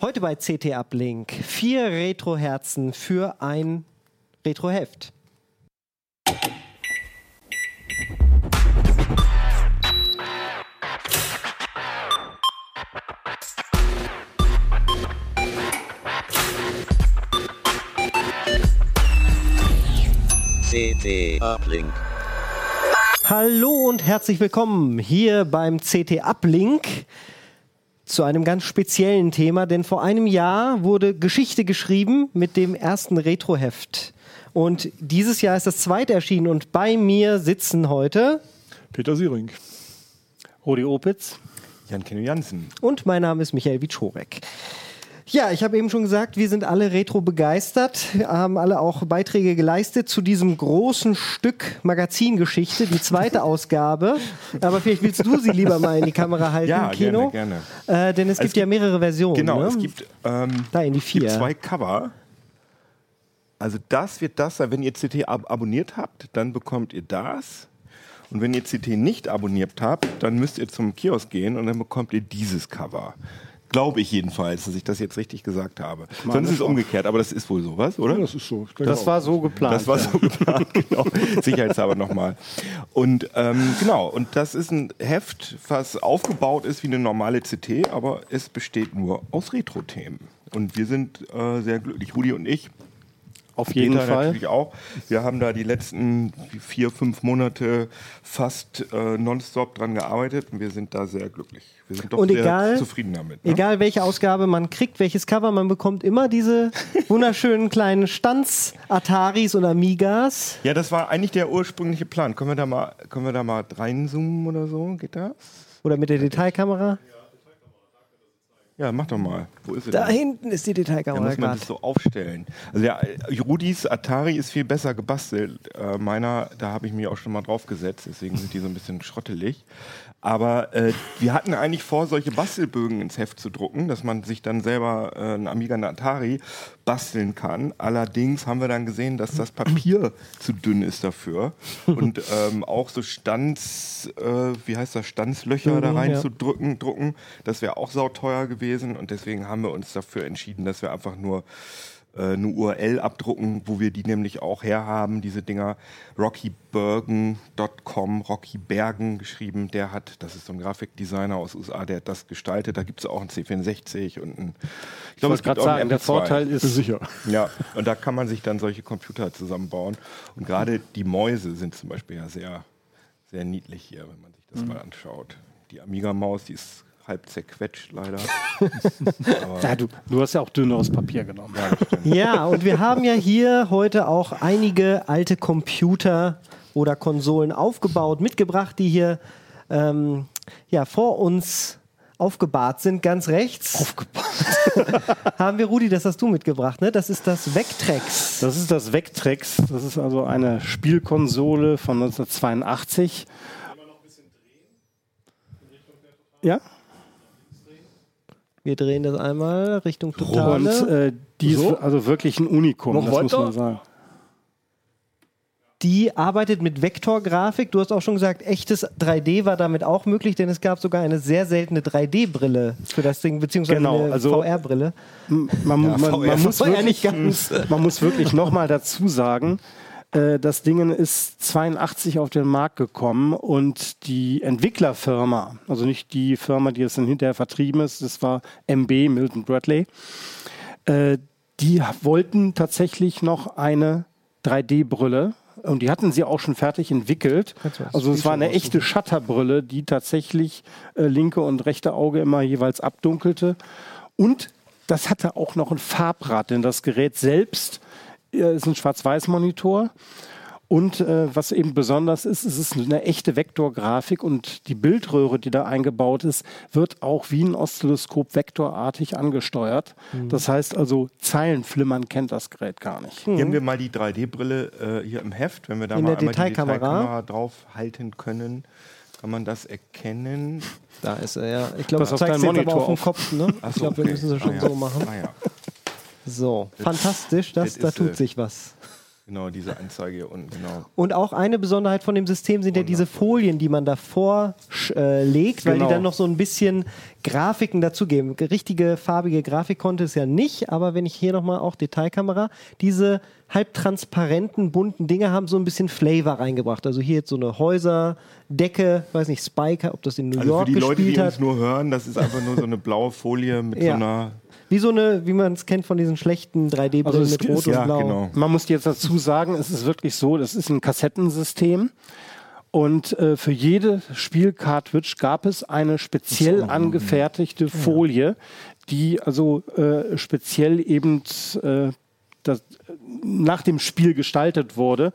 Heute bei CT Uplink vier Retro-Herzen für ein Retro-Heft. CT Uplink. Hallo und herzlich willkommen hier beim CT Uplink zu einem ganz speziellen Thema, denn vor einem Jahr wurde Geschichte geschrieben mit dem ersten Retroheft. Und dieses Jahr ist das zweite erschienen und bei mir sitzen heute Peter Siering. Rudi Opitz. Jan Kenny Jansen. und mein Name ist Michael Wiczorek. Ja, ich habe eben schon gesagt, wir sind alle retro begeistert, haben alle auch Beiträge geleistet zu diesem großen Stück Magazingeschichte, die zweite Ausgabe. Aber vielleicht willst du sie lieber mal in die Kamera halten, Ja, Kino. gerne, Äh, denn es, Es gibt ja mehrere Versionen. Genau, ne? es gibt, ähm, da in die gibt vier. zwei Cover. Also das wird das sein. Wenn ihr CT ab abonniert habt, dann bekommt ihr das. Und wenn ihr CT nicht abonniert habt, dann müsst ihr zum Kiosk gehen und dann bekommt ihr dieses Cover. Glaube ich jedenfalls, dass ich das jetzt richtig gesagt habe. Sonst ist es umgekehrt, aber das ist wohl sowas, oder? Ja, das ist so. Das auch. war so geplant. Das war so geplant, genau. Sicherheitshalber nochmal. Und ähm, genau, und das ist ein Heft, was aufgebaut ist wie eine normale CT, aber es besteht nur aus Retro-Themen. Und wir sind äh, sehr glücklich, Rudi und ich. Auf jeden Peter Fall. natürlich auch. Wir haben da die letzten vier, fünf Monate fast äh, nonstop dran gearbeitet und wir sind da sehr glücklich. Wir sind doch Und sehr egal- zufrieden damit. Ne? Egal welche Ausgabe man kriegt, welches Cover, man bekommt immer diese wunderschönen kleinen Stanz-Ataris und Amigas. Ja, das war eigentlich der ursprüngliche Plan. Können wir da mal, können wir da mal reinzoomen oder so? Geht das? Oder mit der Detailkamera. Ja, mach doch mal. Wo ist sie Da denn? hinten ist die Da Detailkamera muss man gerade. das so aufstellen. Also der äh, Rudis Atari ist viel besser gebastelt. Äh, meiner, da habe ich mich auch schon mal drauf gesetzt, deswegen sind die so ein bisschen schrottelig. Aber äh, wir hatten eigentlich vor, solche Bastelbögen ins Heft zu drucken, dass man sich dann selber äh, einen Amiga und Atari basteln kann. Allerdings haben wir dann gesehen, dass das Papier zu dünn ist dafür. Und ähm, auch so Stanz, äh, wie heißt das, Stanzlöcher da Mhm, rein ja. zu drücken, drucken. Das wäre auch sauteuer gewesen und deswegen haben wir uns dafür entschieden, dass wir einfach nur eine URL abdrucken, wo wir die nämlich auch herhaben, diese Dinger. RockyBergen.com, Rocky Bergen geschrieben, der hat, das ist so ein Grafikdesigner aus USA, der hat das gestaltet. Da gibt es auch einen C64 und einen, ich Ich glaube, wollte gerade sagen, der Vorteil ist, sicher. ja, und da kann man sich dann solche Computer zusammenbauen. Und gerade die Mäuse sind zum Beispiel ja sehr, sehr niedlich hier, wenn man sich das mal anschaut. Die Amiga-Maus, die ist halb zerquetscht leider. ja, du, du hast ja auch dünneres Papier genommen. Ja. Ja, und wir haben ja hier heute auch einige alte Computer oder Konsolen aufgebaut, mitgebracht, die hier ähm, ja, vor uns aufgebahrt sind, ganz rechts. Aufgebahrt. haben wir, Rudi, das hast du mitgebracht, ne? Das ist das Vectrex. Das ist das Vectrex. Das ist also eine Spielkonsole von 1982. Ja, Wir drehen das einmal Richtung und Totale. äh, die ist also wirklich ein Unikum, Noch das muss man sagen. die arbeitet mit Vektorgrafik. Du hast auch schon gesagt, echtes 3D war damit auch möglich, denn es gab sogar eine sehr seltene 3D-Brille für das Ding, beziehungsweise Genau, eine also- VR-Brille. Man, man, man, muss ja wirklich, nicht ganz. man muss wirklich nochmal dazu sagen, äh, das Ding ist 82 auf den Markt gekommen und die Entwicklerfirma, also nicht die Firma, die es dann hinterher vertrieben ist, das war MB, Milton Bradley, äh, die wollten tatsächlich noch eine 3D-Brille. Und die hatten sie auch schon fertig entwickelt. Also es war eine echte Shutterbrille, die tatsächlich äh, linke und rechte Auge immer jeweils abdunkelte. Und das hatte auch noch ein Farbrad, denn das Gerät selbst äh, ist ein Schwarz-Weiß-Monitor. Und äh, was eben besonders ist, es ist eine echte Vektorgrafik und die Bildröhre, die da eingebaut ist, wird auch wie ein Oszilloskop vektorartig angesteuert. Mhm. Das heißt also, Zeilenflimmern kennt das Gerät gar nicht. Hier haben wir mal die 3D-Brille äh, hier im Heft. Wenn wir da In mal der einmal Detailkamera. die Detailkamera drauf halten können, kann man das erkennen. Da ist er, ja. Ich glaube, zeigst deinen jetzt aber Monitor auf dem. Kopf, ne? Ach Ich so, glaube, wir okay. müssen das schon Ah, ja. so machen. Ah, ja. So, fantastisch, das, das da ist, tut äh, sich was. Genau, diese Anzeige hier unten, genau. Und auch eine Besonderheit von dem System sind ja diese Folien, die man davor äh, legt, weil Genau. die dann noch so ein bisschen Grafiken dazugeben. Richtige farbige Grafik konnte es ja nicht, aber wenn ich hier nochmal auch Detailkamera, diese halbtransparenten, bunten Dinge haben so ein bisschen Flavor reingebracht. Also hier jetzt so eine Häuserdecke, weiß nicht, Spike, ob das in New Also für York die Leute, gespielt die hat. uns nur hören, das ist einfach nur so eine blaue Folie mit Ja. so einer. Wie so eine, wie man es kennt von diesen schlechten 3D-Brillen Also mit ist- Rot ja, und Blau. genau. Man muss jetzt dazu sagen, es ist wirklich so, das ist ein Kassettensystem. Und äh, für jede Spielcartridge gab es eine speziell angefertigte Folie, die also äh, speziell eben äh, das, nach dem Spiel gestaltet wurde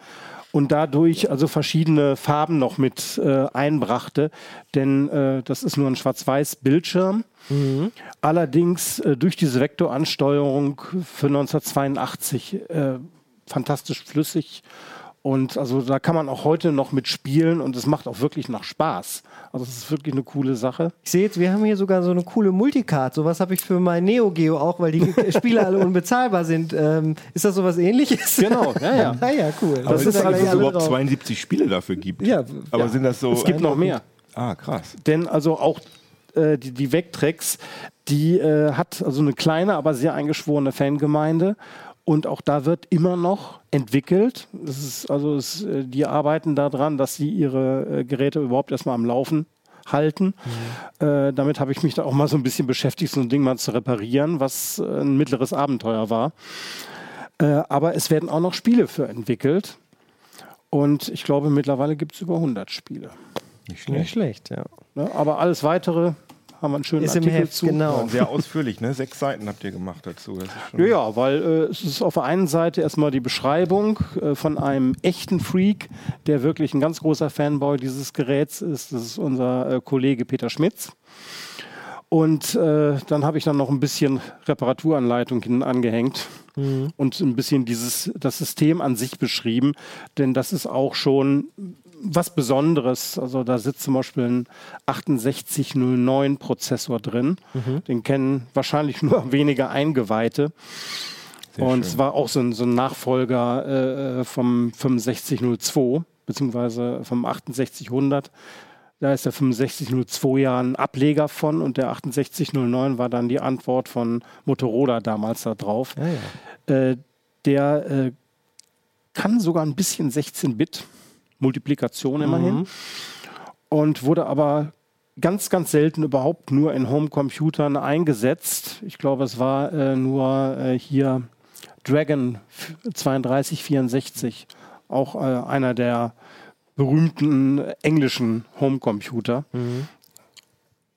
und dadurch also verschiedene Farben noch mit äh, einbrachte. Denn äh, das ist nur ein schwarz-weiß Bildschirm. Allerdings äh, durch diese Vektoransteuerung für 1982 äh, fantastisch flüssig. Und also da kann man auch heute noch mitspielen und es macht auch wirklich nach Spaß. Also es ist wirklich eine coole Sache. Ich sehe jetzt, wir haben hier sogar so eine coole Multicard. Sowas habe ich für mein Neo Geo auch, weil die Spiele alle unbezahlbar sind. Ähm, ist das sowas ähnliches? Genau, ja, ja. ah ja, cool. Aber Das es ist da dass es überhaupt drauf. 72 Spiele dafür gibt. Ja, Aber ja. sind das so. Es gibt noch mehr. Ah, krass. Denn also auch äh, die, die Vectrex, die äh, hat also eine kleine, aber sehr eingeschworene Fangemeinde. Und auch da wird immer noch entwickelt. Das ist, also es, äh, die arbeiten daran, dass sie ihre äh, Geräte überhaupt erstmal am Laufen halten. Äh, damit habe ich mich da auch mal so ein bisschen beschäftigt, so ein Ding mal zu reparieren, was äh, ein mittleres Abenteuer war. Äh, aber es werden auch noch Spiele für entwickelt. Und ich glaube, mittlerweile gibt es über 100 Spiele. Nicht Nicht schlecht. schlecht, ja. Ne? Aber alles weitere haben wir einen schönen Ist im Artikel Heft, zu. genau. Sehr ausführlich, ne? Sechs Seiten habt ihr gemacht dazu. Das ist schon Ja, ja, weil äh, es ist auf der einen Seite erstmal die Beschreibung äh, von einem echten Freak, der wirklich ein ganz großer Fanboy dieses Geräts ist. Das ist unser äh, Kollege Peter Schmitz. Und äh, dann habe ich dann noch ein bisschen Reparaturanleitung hinten angehängt und ein bisschen dieses, das System an sich beschrieben, denn das ist auch schon was Besonderes. Also da sitzt zum Beispiel ein 6809 Prozessor drin. Den kennen wahrscheinlich nur wenige Eingeweihte. Sehr und schön. es war auch so ein, so ein Nachfolger äh, vom 6502, beziehungsweise vom 6800. Da ist der 6502 ja ein Ableger von und der 6809 war dann die Antwort von Motorola damals da drauf. Ja, ja. Äh, der äh, kann sogar ein bisschen 16-Bit, Multiplikation immerhin, und wurde aber ganz, ganz selten überhaupt nur in Homecomputern eingesetzt. Ich glaube, es war äh, nur äh, hier Dragon 3264, auch äh, einer der berühmten englischen Homecomputer.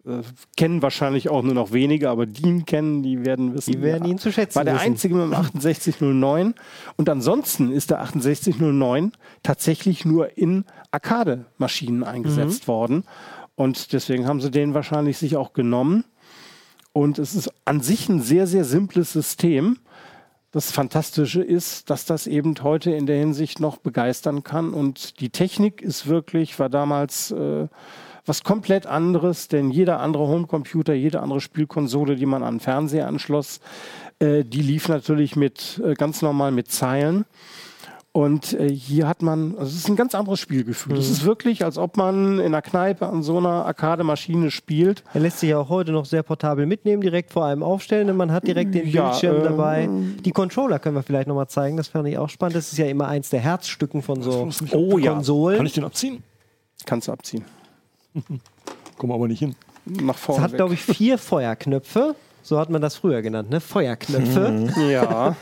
Äh, kennen wahrscheinlich auch nur noch wenige, aber die ihn kennen, die werden wissen. Die werden ihn zu schätzen War der wissen. einzige mit dem 6809. Und ansonsten ist der 6809 tatsächlich nur in Arcade-Maschinen eingesetzt worden. Und deswegen haben sie den wahrscheinlich sich auch genommen. Und es ist an sich ein sehr, sehr simples System. Das Fantastische ist, dass das eben heute in der Hinsicht noch begeistern kann. Und die Technik ist wirklich, war damals äh, was komplett anderes, denn jeder andere Homecomputer, jede andere Spielkonsole, die man an den Fernseher anschloss, äh, die lief natürlich mit äh, ganz normal mit Zeilen. Und äh, hier hat man, also es ist ein ganz anderes Spielgefühl. Es ist wirklich, als ob man in einer Kneipe an so einer Arcade-Maschine spielt. Er lässt sich ja auch heute noch sehr portabel mitnehmen, direkt vor einem aufstellen und man hat direkt den Ja, Bildschirm ähm, dabei. Die Controller können wir vielleicht nochmal zeigen, das fand ich auch spannend. Das ist ja immer eins der Herzstücken von so Oh ja. Konsolen. Kann ich den abziehen? Kannst du abziehen. Komm aber nicht hin. Nach Es vorne. hat, weg. glaube ich, vier Feuerknöpfe. So hat man das früher genannt, ne? Feuerknöpfe. Ja.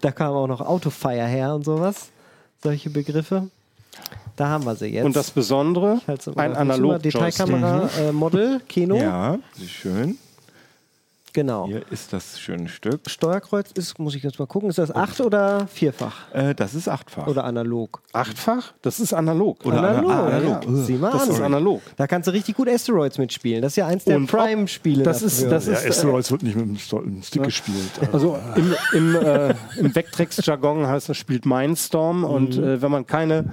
Da kam auch noch Autofire her und sowas. Solche Begriffe. Da haben wir sie jetzt. Und das Besondere, ein analog Detailkamera, äh, Model, Kino. Ja, sehr schön. Genau. Hier ist das schöne Stück. Steuerkreuz ist, muss ich jetzt mal gucken, ist das acht oder vierfach? Äh, das ist achtfach. Oder analog? Achtfach, das ist analog. Oder analog. ana- ah, analog. Ja. Sieh mal Das an. ist analog. Da kannst du richtig gut Asteroids mitspielen. Das ist ja eins der Prime-Spiele. das ist- das Ja, ist, äh, Asteroids wird nicht mit dem Sto- einem Stick gespielt. Also im, im, äh, im Vectrex-Jargon heißt das, spielt Mindstorm. Und äh, wenn man keine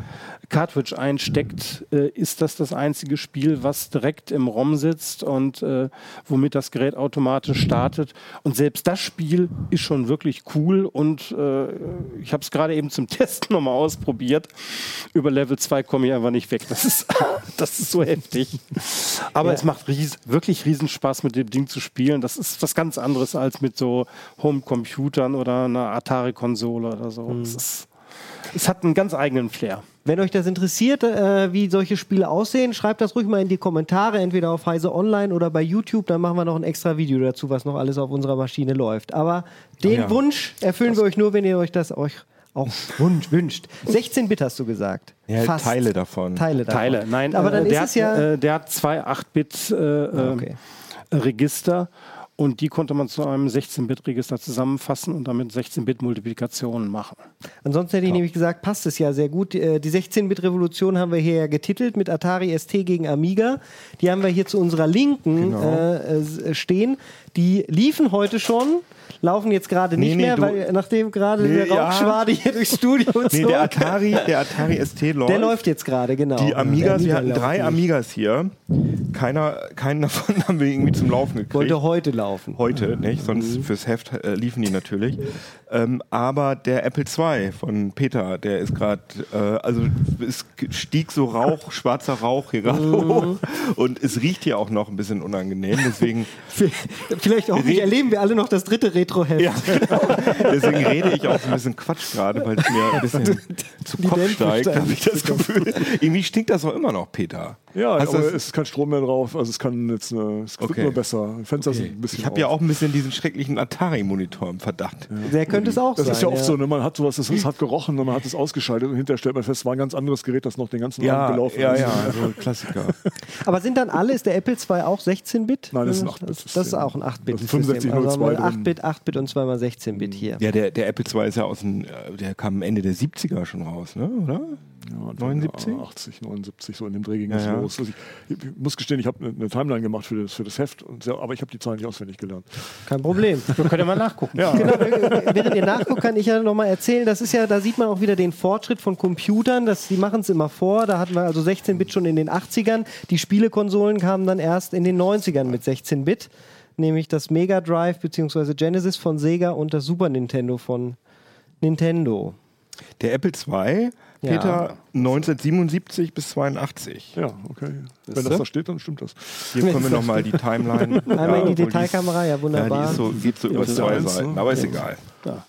Cartridge einsteckt, äh, ist das das einzige Spiel, was direkt im ROM sitzt und äh, womit das Gerät automatisch gestartet. Und selbst das Spiel ist schon wirklich cool und äh, ich habe es gerade eben zum Testen nochmal ausprobiert. Über Level 2 komme ich einfach nicht weg. Das ist, das ist so heftig. Aber Ja. es macht ries wirklich riesen Spaß, mit dem Ding zu spielen. Das ist was ganz anderes als mit so Home-Computern oder einer Atari-Konsole oder so. Mhm. Es, ist, es hat einen ganz eigenen Flair. Wenn euch das interessiert, äh, wie solche Spiele aussehen, schreibt das ruhig mal in die Kommentare, entweder auf Heise Online oder bei YouTube. Dann machen wir noch ein extra Video dazu, was noch alles auf unserer Maschine läuft. Aber den ja. Wunsch erfüllen wir euch nur, wenn ihr euch das euch auch wunsch, wünscht. 16-Bit hast du gesagt. Ja, Fast. Teile davon. Teile davon. Teile. Nein, aber äh, dann der, ist es ja. hat, äh, der hat zwei 8-Bit äh, äh, okay. Register und die konnte man zu einem 16-Bit-Register zusammenfassen und damit 16-Bit-Multiplikationen machen. Ansonsten hätte ich nämlich gesagt, passt es ja sehr gut. Äh, Die 16-Bit-Revolution haben wir hier ja getitelt mit Atari ST gegen Amiga. Die haben wir hier zu unserer Linken Genau. äh, äh, stehen. Die liefen heute schon, laufen jetzt gerade nicht Nee, nee, mehr, weil nachdem gerade Nee, der ja. Rauchschwade hier durchs Studio Nee, zog. der Atari, der Atari ST läuft. Der läuft jetzt gerade, genau. Die Amigas, wir hatten drei läuft. Amigas hier. Keiner, keinen davon haben wir irgendwie zum Laufen gekriegt. Wollte heute laufen. Heute, nicht? Sonst fürs Heft äh, liefen die natürlich. Ähm, aber der Apple II von Peter, der ist gerade, äh, also es stieg so Rauch, schwarzer Rauch hier gerade hoch. Und es riecht hier auch noch ein bisschen unangenehm. Deswegen, Vielleicht hoffentlich erleben wir alle noch das dritte Retro-Heft. ja, genau. deswegen rede ich auch so ein bisschen Quatsch gerade, weil es mir ein bisschen zu Kopf steigt, habe ich das Gefühl. Irgendwie stinkt das auch immer noch, Peter. Ja, Hast aber das- es ist kein Strom mehr drauf. Also es kann jetzt eine, es wird Okay. nur besser. Fenster sind ein bisschen Ich habe ja auch ein bisschen diesen schrecklichen Atari-Monitor im Verdacht. Der könnte es auch Das sein. ist ja oft so, ne? man hat sowas, das ist, hat gerochen und man hat es ausgeschaltet und hinterher stellt man fest, es war ein ganz anderes Gerät, das noch den ganzen Abend gelaufen ja, ist. ja, also Klassiker. Aber sind dann alle, ist der Apple II auch 16-Bit? Nein, das ist ein Das, 8-Bit-System. das ist auch ein 8-Bit. Das ist 6502 also haben wir drin. 8-Bit, 8-Bit und zweimal 16-Bit hier. Ja, der, der Apple II ist ja aus dem, äh, der kam Ende der 70er schon raus, ne? oder? Ja, und 79? Ja, 80, 79, so in dem Dreh ging es Ja, ja. los. Also ich, ich muss gestehen, ich habe eine, eine Timeline gemacht für das, für das Heft, und sehr, aber ich habe die Zahlen nicht auswendig gelernt. Kein Problem. Wir können ja mal nachgucken. Ja, Genau, während ihr nachguckt, kann ich ja nochmal erzählen, das ist ja, da sieht man auch wieder den Fortschritt von Computern, das, die machen es immer vor, da hatten wir also 16-Bit schon in den 80ern, die Spielekonsolen kamen dann erst in den 90ern mit 16-Bit, nämlich das Mega Drive bzw. Genesis von Sega und das Super Nintendo von Nintendo. Der Apple II, Ja. Peter, 1977 bis 82. ja, okay. Wenn du? das da steht, dann stimmt das. Hier können wir nochmal die Timeline. Einmal in die Detailkamera, ja Ja, die wunderbar. ist so, geht so über das ist zwei Seiten, ne? aber ist egal. Ja.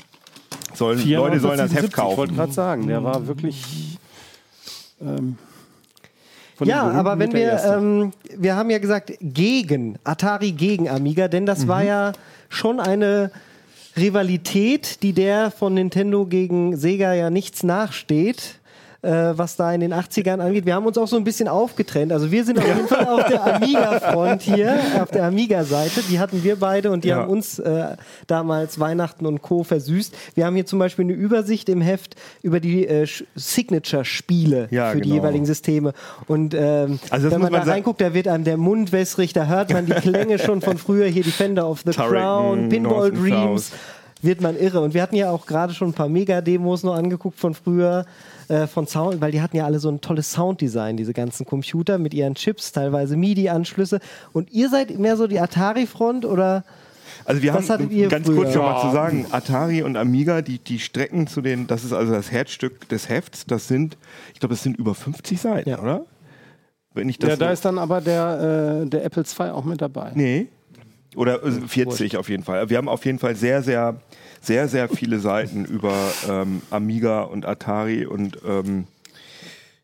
Sollen, Leute sollen das Heft 1977, Ich wollte kaufen. gerade sagen, der war wirklich. Ähm, von Ja, aber wenn wir, ähm, wir haben ja gesagt, gegen, Atari gegen Amiga, denn das war ja schon eine Rivalität, die der von Nintendo gegen Sega ja nichts nachsteht. Äh, was da in den 80ern angeht. Wir haben uns auch so ein bisschen aufgetrennt. Also wir sind auf jeden Fall auf der Amiga-Front hier, auf der Amiga-Seite. Die hatten wir beide und die Ja. haben uns äh, damals Weihnachten und Co. versüßt. Wir haben hier zum Beispiel eine Übersicht im Heft über die äh, Signature-Spiele Ja, für die genau. jeweiligen Systeme. Und ähm, Also wenn man da man sa- reinguckt, da wird einem der Mund wässrig, da hört man die Klänge schon von früher, hier Defender of the Turrican, Crown, Pinball North and Dreams, South. wird man irre. Und wir hatten ja auch gerade schon ein paar Mega-Demos noch angeguckt von früher, äh, von Sound, weil die hatten ja alle so ein tolles Sounddesign, diese ganzen Computer mit ihren Chips, teilweise MIDI-Anschlüsse. Und ihr seid mehr so die Atari-Front oder? Also wir Was haben ganz früher? kurz schon mal zu sagen, Atari und Amiga, die, die Strecken zu den, das ist also das Herzstück des Hefts, das sind, ich glaube, das sind über 50 Seiten, Ja. oder? Wenn ich das ja, da ist dann aber der, äh, der Apple II auch mit dabei. Nee. Oder äh, 40 auf jeden Fall. Wir haben auf jeden Fall sehr, sehr, sehr, sehr viele Seiten über ähm, Amiga und Atari und ähm,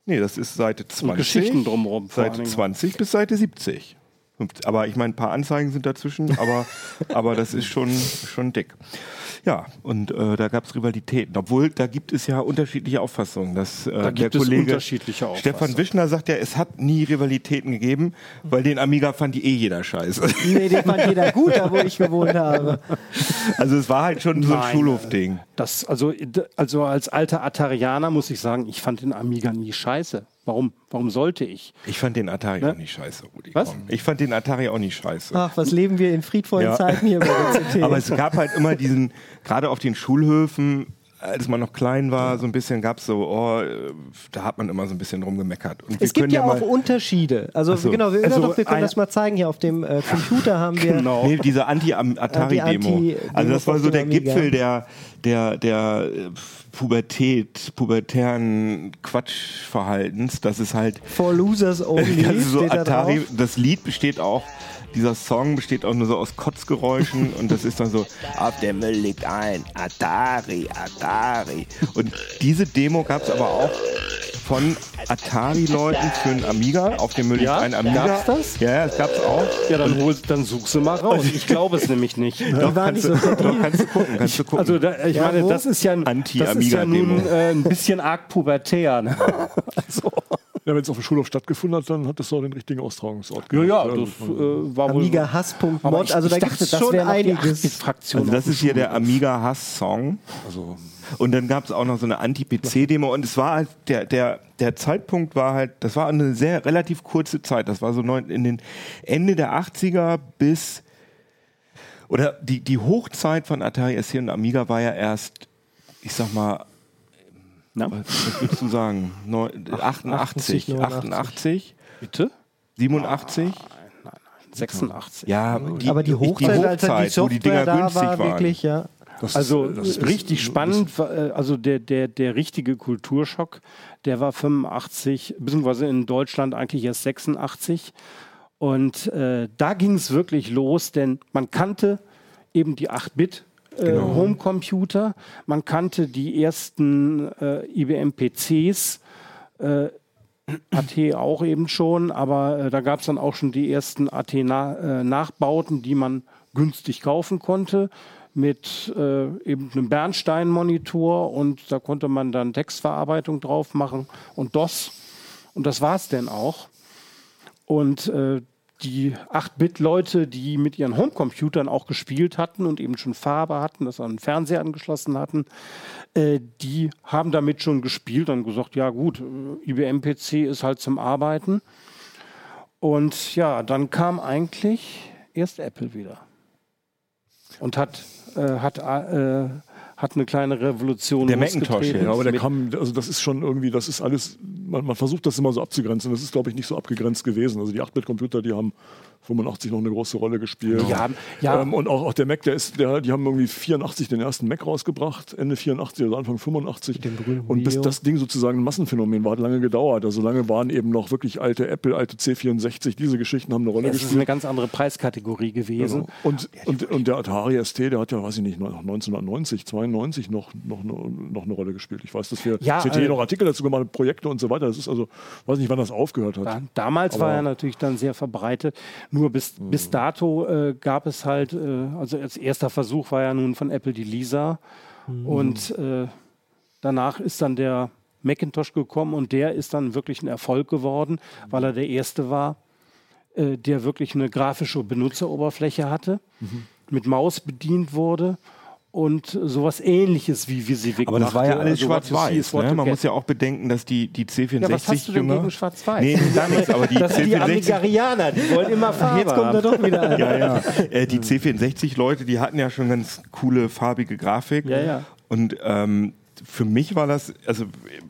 nee, das ist Seite 20. Geschichten drumherum Seite allen Dingen. 20 bis Seite 70. Aber ich meine, ein paar Anzeigen sind dazwischen, aber, aber das ist schon, schon dick. Ja, und äh, da gab es Rivalitäten. Obwohl, da gibt es ja unterschiedliche Auffassungen. Dass, äh, Da gibt der es Kollege unterschiedliche Stefan Auffassungen. Wischner sagt ja, es hat nie Rivalitäten gegeben, weil den Amiga fand die eh jeder scheiße. Nee, den fand jeder gut, da wo ich gewohnt habe. Also es war halt schon so ein Schulhofding. Das, also, also als alter Atarianer muss ich sagen, ich fand den Amiga nie scheiße. Warum, warum sollte ich? Ich fand den Atari Ne? auch nicht scheiße, Rudi. Was? Komm. Ich fand den Atari auch nicht scheiße. Ach, was leben wir in friedvollen Ja. Zeiten hier bei der CT. Aber es gab halt immer diesen, gerade auf den Schulhöfen, als man noch klein war, so ein bisschen gab es so, oh, äh, da hat man immer so ein bisschen drum gemeckert. Und wir Es gibt können ja auch Unterschiede. Also so. genau, wir, Also doch, wir können das mal zeigen. Hier auf dem äh, Computer haben wir Genau. Nee, diese Anti-Atari-Demo. Anti-Demo also das war so der Amiga. Gipfel der, der, der äh, Pubertät, pubertären Quatschverhaltens. Das ist halt For Losers Only. also so da Atari, drauf. das Lied besteht auch, dieser Song besteht auch nur so aus Kotzgeräuschen und das ist dann so, auf der Müll liegt ein Atari, Atari. Und diese Demo gab es aber auch von Atari-Leuten für einen Amiga. Auf dem Müll Ja? ein Amiga. Gab's das? Ja, ja, es gab es auch. Ja, dann, hol, dann such sie mal raus. Ich glaube es nämlich nicht. Die waren nicht so fett. Doch, kannst du gucken, kannst du gucken. Also da, ich Ja, meine, das ist ja, ein- das ist ja nun äh, ein bisschen arg pubertär. Ne? Also, Ja, wenn es auf dem Schulhof stattgefunden hat, dann hat das auch den richtigen Austragungsort. ja, ja, das äh, war wohl. Amiga Hass.mod. Aber ich, Also da ich gibt dachte, es das schon einiges. Fraktion. Also das ist hier der Amiga Hass-Song. Also, Und dann gab es auch noch so eine Anti-PC-Demo und es war halt, der, der, der Zeitpunkt war halt, das war eine sehr relativ kurze Zeit. Das war so neun, in den Ende der 80er bis, oder die, die Hochzeit von Atari ST und Amiga war ja erst, ich sag mal, Na? was, würdest du sagen? Neun, 88, 89, 88, Bitte? 87? 86. Ja, Aber die Hochzeit, als dann die wo die Software Dinger da günstig war, waren. wirklich, ja. das Also ist, das ist, richtig spannend, äh, also der, der, der richtige Kulturschock, der war 85, beziehungsweise in Deutschland eigentlich erst 86. Und äh, da ging es wirklich los, denn man kannte eben die 8-Bit. Äh, Genau. Homecomputer, man kannte die ersten äh, IBM-PCs, äh, AT auch eben schon, aber äh, da gab es dann auch schon die ersten AT-Nachbauten, die man günstig kaufen konnte mit äh, eben einem Bernstein-Monitor und da konnte man dann Textverarbeitung drauf machen und DOS und das war es denn auch. Und äh, die 8-Bit-Leute, die mit ihren Homecomputern auch gespielt hatten und eben schon Farbe hatten, das an den Fernseher angeschlossen hatten, äh, die haben damit schon gespielt und gesagt, ja gut, äh, IBM-PC ist halt zum Arbeiten. Und ja, dann kam eigentlich erst Apple wieder und hat, äh, hat, äh, hat eine kleine Revolution Der Macintosh, losgetreten. Ja, aber der kam, also das ist schon irgendwie, das ist alles, man, man versucht das immer so abzugrenzen. Das ist, glaube ich, nicht so abgegrenzt gewesen. Also die 8-Bit-Computer, die haben 85 noch eine große Rolle gespielt. Ja, ja. Ähm, und auch, auch der Mac, der ist, der, die haben irgendwie 84 den ersten Mac rausgebracht, Ende 84 oder Anfang 85. dem berühmten und bis das Ding sozusagen ein Massenphänomen war, hat lange gedauert. Also lange waren eben noch wirklich alte Apple, alte C64, diese Geschichten haben eine Rolle ist gespielt. eine ganz andere Preiskategorie gewesen. Genau. Und, und, und der Atari ST, der hat ja, weiß ich nicht, noch 1990, 92 noch, noch, noch eine Rolle gespielt. Ich weiß, dass wir Ja, CT äh, noch Artikel dazu gemacht haben, Projekte und so weiter. Das ist also, weiß nicht, wann das aufgehört hat. Ja, damals Aber- war er natürlich dann sehr verbreitet. Nur bis, bis dato äh, gab es halt, äh, also als erster Versuch war ja nun von Apple die Lisa. Und äh, danach ist dann der Macintosh gekommen und der ist dann wirklich ein Erfolg geworden, weil er der erste war, äh, der wirklich eine grafische Benutzeroberfläche hatte, mit Maus bedient wurde. Und sowas ähnliches wie VisiVic Aber das war ja machte. alles Also schwarz-weiß. Ne? Man muss ja auch bedenken, dass die, die C64 Ja, was hast du denn Jünger- gegen Schwarz-Weiß? Nee, gar nichts, aber die das sind die C64 Amigarianer, die wollen immer Farbe Jetzt kommt er doch wieder an. ja, ja. Äh, die C64-Leute, die hatten ja schon ganz coole farbige Grafik. Ja, ja. Und ähm, für mich war das, also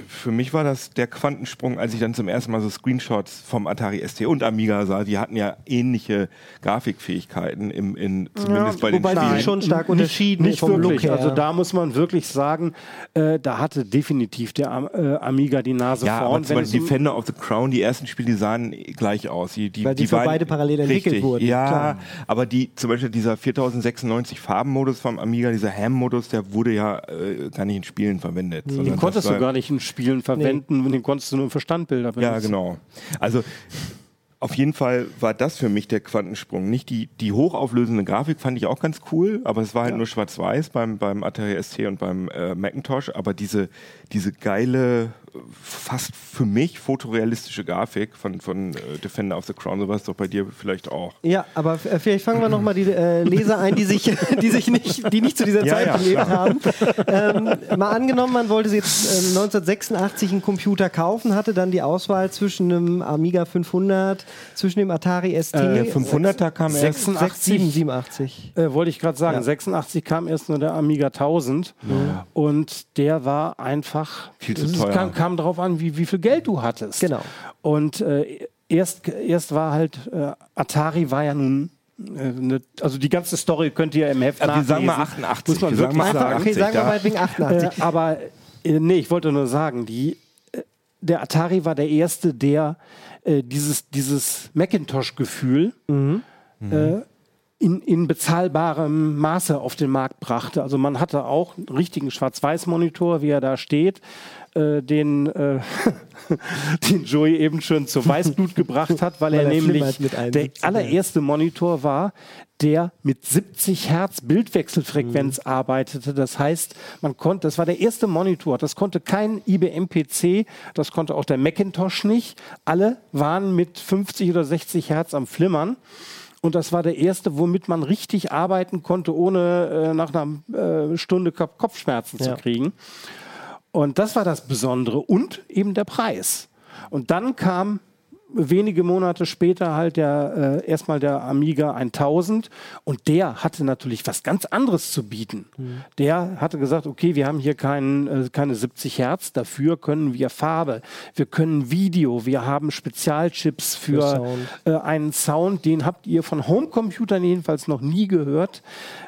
für mich war das der Quantensprung, als ich dann zum ersten Mal so Screenshots vom Atari ST und Amiga sah. Die hatten ja ähnliche Grafikfähigkeiten im, in, zumindest bei den Wobei Spielen. die schon stark unterschieden Nicht vom wirklich. Look her. Also da muss man wirklich sagen, äh, da hatte definitiv der Am äh, Amiga die Nase Ja, aber vorn. zum Beispiel um- Defender of the Crown, die ersten Spiele, die sahen gleich aus. Die, die, Weil die für waren- beide parallel entwickelt richtig, wurden, Ja, klar. aber die, zum Beispiel dieser 4096 Farbenmodus vom Amiga, dieser Ham-Modus, der wurde ja äh, gar nicht in Spielen verwendet. Sondern den das konntest du gar nicht in Spielen verwenden, den konntest du nur für Standbilder benutzen. Ja, genau. Also auf jeden Fall war das für mich der Quantensprung. Nicht die, die hochauflösende Grafik fand ich auch ganz cool, aber es war halt nur schwarz-weiß beim, beim Atari ST und beim äh, Macintosh. Aber diese, diese geile, fast für mich fotorealistische Grafik von, von äh, Defender of the Crown, sowas doch bei dir vielleicht auch. Ja, aber äh, vielleicht fangen wir nochmal die äh, Leser ein, die sich, die sich nicht, die nicht zu dieser Ja, Zeit ja, gelebt haben. Ähm, mal angenommen, man wollte jetzt äh, 1986 einen Computer kaufen, hatte dann die Auswahl zwischen einem Amiga 500 zwischen dem Atari ST. Der 500er kam erst 86, 87. Äh, wollte ich gerade sagen, Ja. 86 kam erst nur der Amiga 1000 und der war einfach Viel zu es teuer. Kam, kam darauf an, wie, wie viel Geld du hattest. Genau. Und äh, erst, erst war halt, äh, Atari war ja nun, äh, ne, also die ganze Story könnt ihr im Heft Also wir sagen mal nachlesen. 88. Muss man wir sagen mal wirklich Einfach, okay, 88. sagen wir mal wegen 88. Äh, aber äh, nee, ich wollte nur sagen, die, äh, der Atari war der erste, der äh, dieses, dieses Macintosh-Gefühl äh, in, in bezahlbarem Maße auf den Markt brachte. Also man hatte auch einen richtigen Schwarz-Weiß-Monitor, wie er da steht, äh, den, äh, den Joey eben schon zur Weißblut gebracht hat, weil, Weil er, nämlich der 71, ja. allererste Monitor war, der mit 70 Hertz Bildwechselfrequenz arbeitete. Das heißt, man konnte, das war der erste Monitor, das konnte kein IBM-PC, das konnte auch der Macintosh nicht. Alle waren mit 50 oder 60 Hertz am Flimmern. Und das war der erste, womit man richtig arbeiten konnte, ohne äh, nach einer äh, Stunde Kop- Kopfschmerzen Ja. zu kriegen. Und das war das Besondere und eben der Preis. Und dann kam wenige Monate später halt der äh, erstmal der Amiga 1000 und der hatte natürlich was ganz anderes zu bieten. Der hatte gesagt, okay, wir haben hier kein, äh, keine 70 Hertz, dafür können wir Farbe, wir können Video, wir haben Spezialchips für, Für Sound. äh, einen Sound, den habt ihr von Homecomputern jedenfalls noch nie gehört.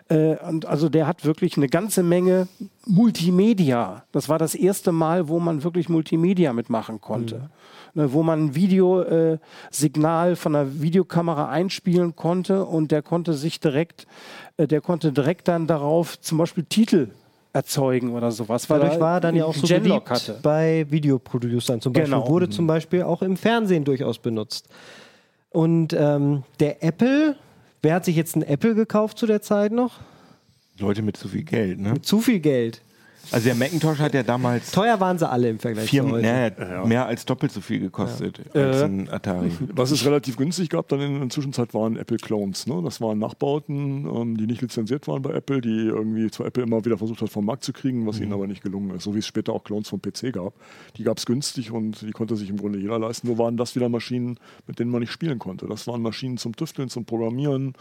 Äh, und also der hat wirklich eine ganze Menge Multimedia. Das war das erste Mal, wo man wirklich Multimedia mitmachen konnte. Ne, wo man ein Videosignal äh, von der Videokamera einspielen konnte und der konnte sich direkt, äh, der konnte direkt dann darauf zum Beispiel Titel erzeugen oder sowas. weil Dadurch er war er dann ja auch so beliebt hatte. bei Videoproducern zum Beispiel. Genau. Wurde zum Beispiel auch im Fernsehen durchaus benutzt. Und ähm, der Apple, wer hat sich jetzt ein Apple gekauft zu der Zeit noch? Leute mit zu viel Geld, ne? Zu viel Geld. Also der Macintosh hat ja damals Teuer waren sie alle im Vergleich vier, zu heute. naja, mehr als doppelt so viel gekostet als Äh. ein Atari. Was es relativ günstig gab dann in der Zwischenzeit waren Apple-Clones. Ne? Das waren Nachbauten, ähm, die nicht lizenziert waren bei Apple, die irgendwie zwar Apple immer wieder versucht hat vom Markt zu kriegen, was ihnen aber nicht gelungen ist. So wie es später auch Clones vom PC gab. Die gab es günstig und die konnte sich im Grunde jeder leisten. Nur waren das wieder Maschinen, mit denen man nicht spielen konnte. Das waren Maschinen zum Tüfteln, zum Programmieren,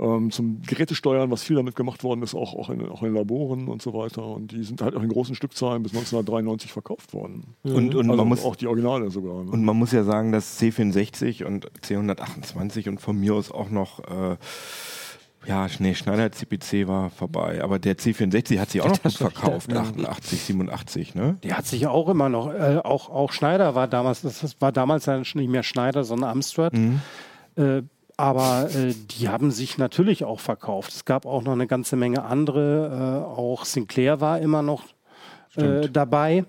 ähm, zum Gerätesteuern, was viel damit gemacht worden ist, auch, auch, in, auch in Laboren und so weiter. Und die sind halt auch in großen Stückzahlen bis 1993 verkauft worden. Und, und, Also man muss, auch die Originale sogar. Ne? und man muss ja sagen, dass C64 und C128 und von mir aus auch noch äh, ja, nee, Schneider CPC war vorbei, aber der C64 hat sich auch noch gut verkauft, 88, 87, ne? Die hat sich auch immer noch, äh, auch, auch Schneider war damals, das war damals dann schon nicht mehr Schneider, sondern Amstrad. Äh, aber äh, die haben sich natürlich auch verkauft. Es gab auch noch eine ganze Menge andere. Äh, auch Sinclair war immer noch äh, dabei.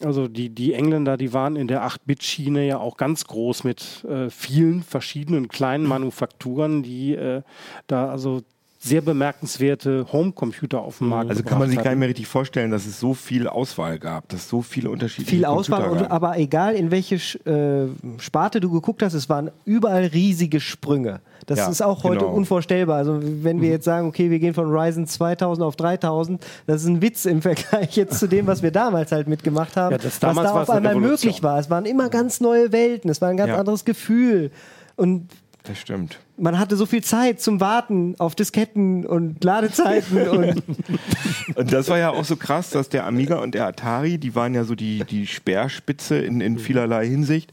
Also die, die Engländer, die waren in der 8-Bit-Schiene ja auch ganz groß mit äh, vielen verschiedenen kleinen Manufakturen, die äh, da also sehr bemerkenswerte Homecomputer auf dem Markt Also kann man sich gar nicht mehr richtig vorstellen, dass es so viel Auswahl gab, dass es so viele unterschiedliche Viel Auswahl, Computer und, gab. aber egal in welche äh, Sparte du geguckt hast, es waren überall riesige Sprünge. Das Ja, ist auch heute genau. unvorstellbar. Also wenn wir jetzt sagen, okay, wir gehen von Ryzen 2000 auf 3000, das ist ein Witz im Vergleich jetzt zu dem, was wir damals halt mitgemacht haben, Ja, das was da auf einmal Revolution. möglich war. Es waren immer ganz neue Welten, es war ein ganz Ja. anderes Gefühl. Und Das stimmt. man hatte so viel Zeit zum Warten auf Disketten und Ladezeiten und Und das war ja auch so krass, dass der Amiga und der Atari, die waren ja so die, die Speerspitze in, in vielerlei Hinsicht.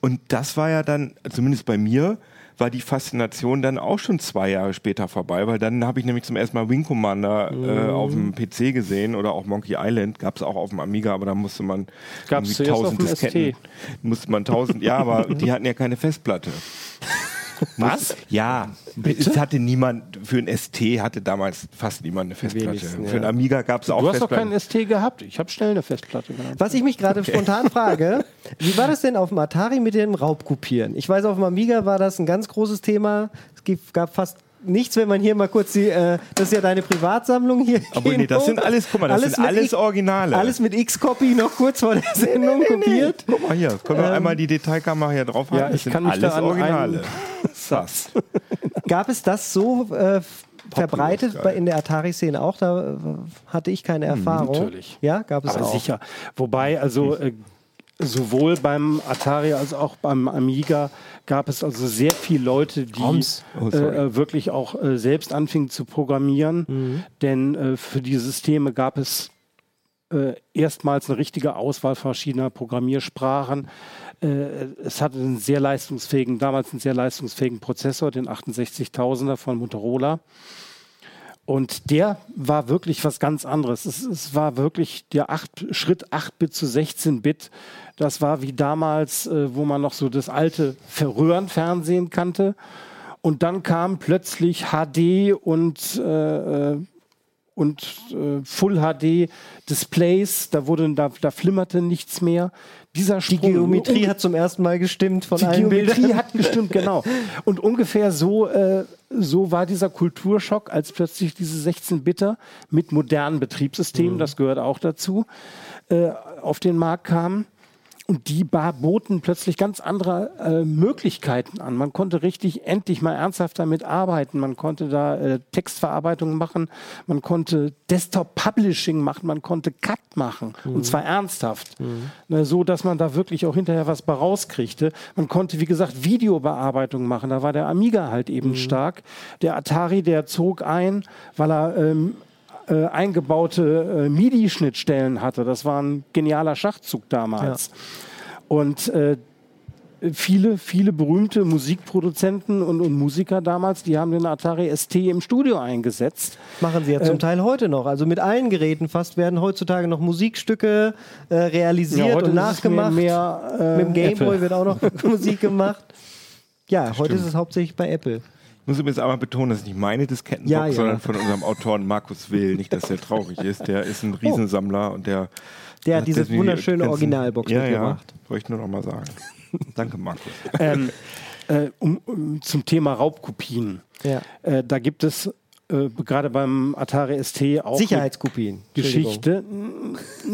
Und das war ja dann, zumindest bei mir, war die Faszination dann auch schon zwei Jahre später vorbei, weil dann habe ich nämlich zum ersten Mal Wing Commander äh, auf dem PC gesehen oder auch Monkey Island, gab es auch auf dem Amiga, aber da musste man Gab's irgendwie zuerst auf dem ST. musste man tausend, ja, aber die hatten ja keine Festplatte. Was? Ja, es hatte niemand, für ein ST hatte damals fast niemand eine Festplatte. Wenigsten, Für ein ja. Amiga gab es auch Du hast doch keinen ST gehabt. Ich habe schnell eine Festplatte gehabt. Was ich mich gerade spontan frage, wie war das denn auf dem Atari mit dem Raubkopieren? Ich weiß, auf dem Amiga war das ein ganz großes Thema. Es gab fast nichts, wenn man hier mal kurz die, äh, das ist ja deine Privatsammlung hier. Aber nee, das sind alles, guck mal, das sind mit alles X- Originale. Alles mit X-Copy noch kurz vor der Sendung kopiert. Guck mal hier, können wir einmal die Detailkamera hier drauf haben? Ja, das ich sind kann mich alles da an Originale. Satz. Gab es das so äh, verbreitet bei, in der Atari-Szene auch? Da äh, hatte ich keine Erfahrung. natürlich. Ja, gab es Aber auch. sicher. Wobei, also äh, sowohl beim Atari als auch beim Amiga gab es also sehr viele Leute, die. Oh, äh, äh, wirklich auch äh, selbst anfingen zu programmieren. Denn äh, für die Systeme gab es äh, erstmals eine richtige Auswahl verschiedener Programmiersprachen. Äh, es hatte einen sehr leistungsfähigen, damals einen sehr leistungsfähigen Prozessor, den 68000er von Motorola. Und der war wirklich was ganz anderes. Es, es war wirklich der acht, Schritt 8-Bit zu 16-Bit. Das war wie damals, äh, wo man noch so das alte Röhrenfernsehen kannte. Und dann kam plötzlich HD und, äh, äh, und äh, Full HD Displays. Da, wurde, da, da flimmerte nichts mehr. Dieser Die Sprung- Geometrie hat zum ersten Mal gestimmt von die allen Geometrie Bildern. hat gestimmt, genau. Und ungefähr so, äh, so war dieser Kulturschock, als plötzlich diese 16-Bitter mit modernen Betriebssystemen, das gehört auch dazu, äh, auf den Markt kamen. Und die boten plötzlich ganz andere äh, Möglichkeiten an. Man konnte richtig endlich mal ernsthaft damit arbeiten. Man konnte da äh, Textverarbeitung machen, man konnte Desktop-Publishing machen, man konnte Cut machen. Und zwar ernsthaft. Ne, so, dass man da wirklich auch hinterher was rauskriegte. Man konnte, wie gesagt, Videobearbeitung machen. Da war der Amiga halt eben stark. Der Atari, der zog ein, weil er ähm, äh, eingebaute äh, MIDI-Schnittstellen hatte. Das war ein genialer Schachzug damals. Und äh, viele, viele berühmte Musikproduzenten und, und Musiker damals, die haben den Atari ST im Studio eingesetzt. Machen sie ja Äh, zum Teil heute noch. Also mit allen Geräten fast werden heutzutage noch Musikstücke äh, realisiert heute und nachgemacht. mehr, mehr, äh, mit dem Gameboy wird auch noch Musik gemacht. Ja, heute ist es hauptsächlich bei Apple. Ich muss übrigens einmal betonen, das ist nicht meine Diskettenbox, Ja, ja. sondern von unserem Autoren Markus Will. Nicht, dass der traurig ist. Der ist ein Riesensammler und der. Der hat dieses die wunderschöne ganzen- Originalbox ja, mitgebracht. Ja, wollte ich nur noch mal sagen. Danke, Markus. ähm, äh, um, um, zum Thema Raubkopien. Ja. Äh, da gibt es äh, gerade beim Atari ST auch Sicherheitskopien. Geschichte.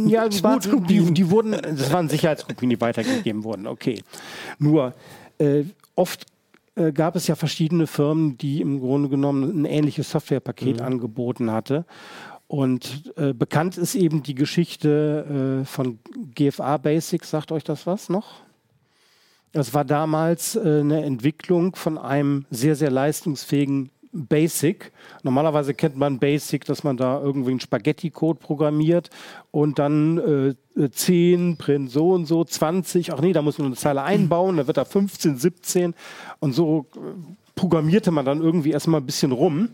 Ja, Schwarzkopien. die, die wurden, das waren Sicherheitskopien, die weitergegeben wurden. Okay. Nur äh, oft äh, gab es ja verschiedene Firmen, die im Grunde genommen ein ähnliches Softwarepaket angeboten hatte. Und äh, bekannt ist eben die Geschichte äh, von GFA Basics. Sagt euch das was noch? Das war damals äh, eine Entwicklung von einem sehr, sehr leistungsfähigen Basic. Normalerweise kennt man Basic, dass man da irgendwie einen Spaghetti-Code programmiert und dann äh, 10, Print so und so, 20, ach nee, da muss man eine Zeile einbauen, dann wird da 15, 17 und so äh, programmierte man dann irgendwie erstmal ein bisschen rum.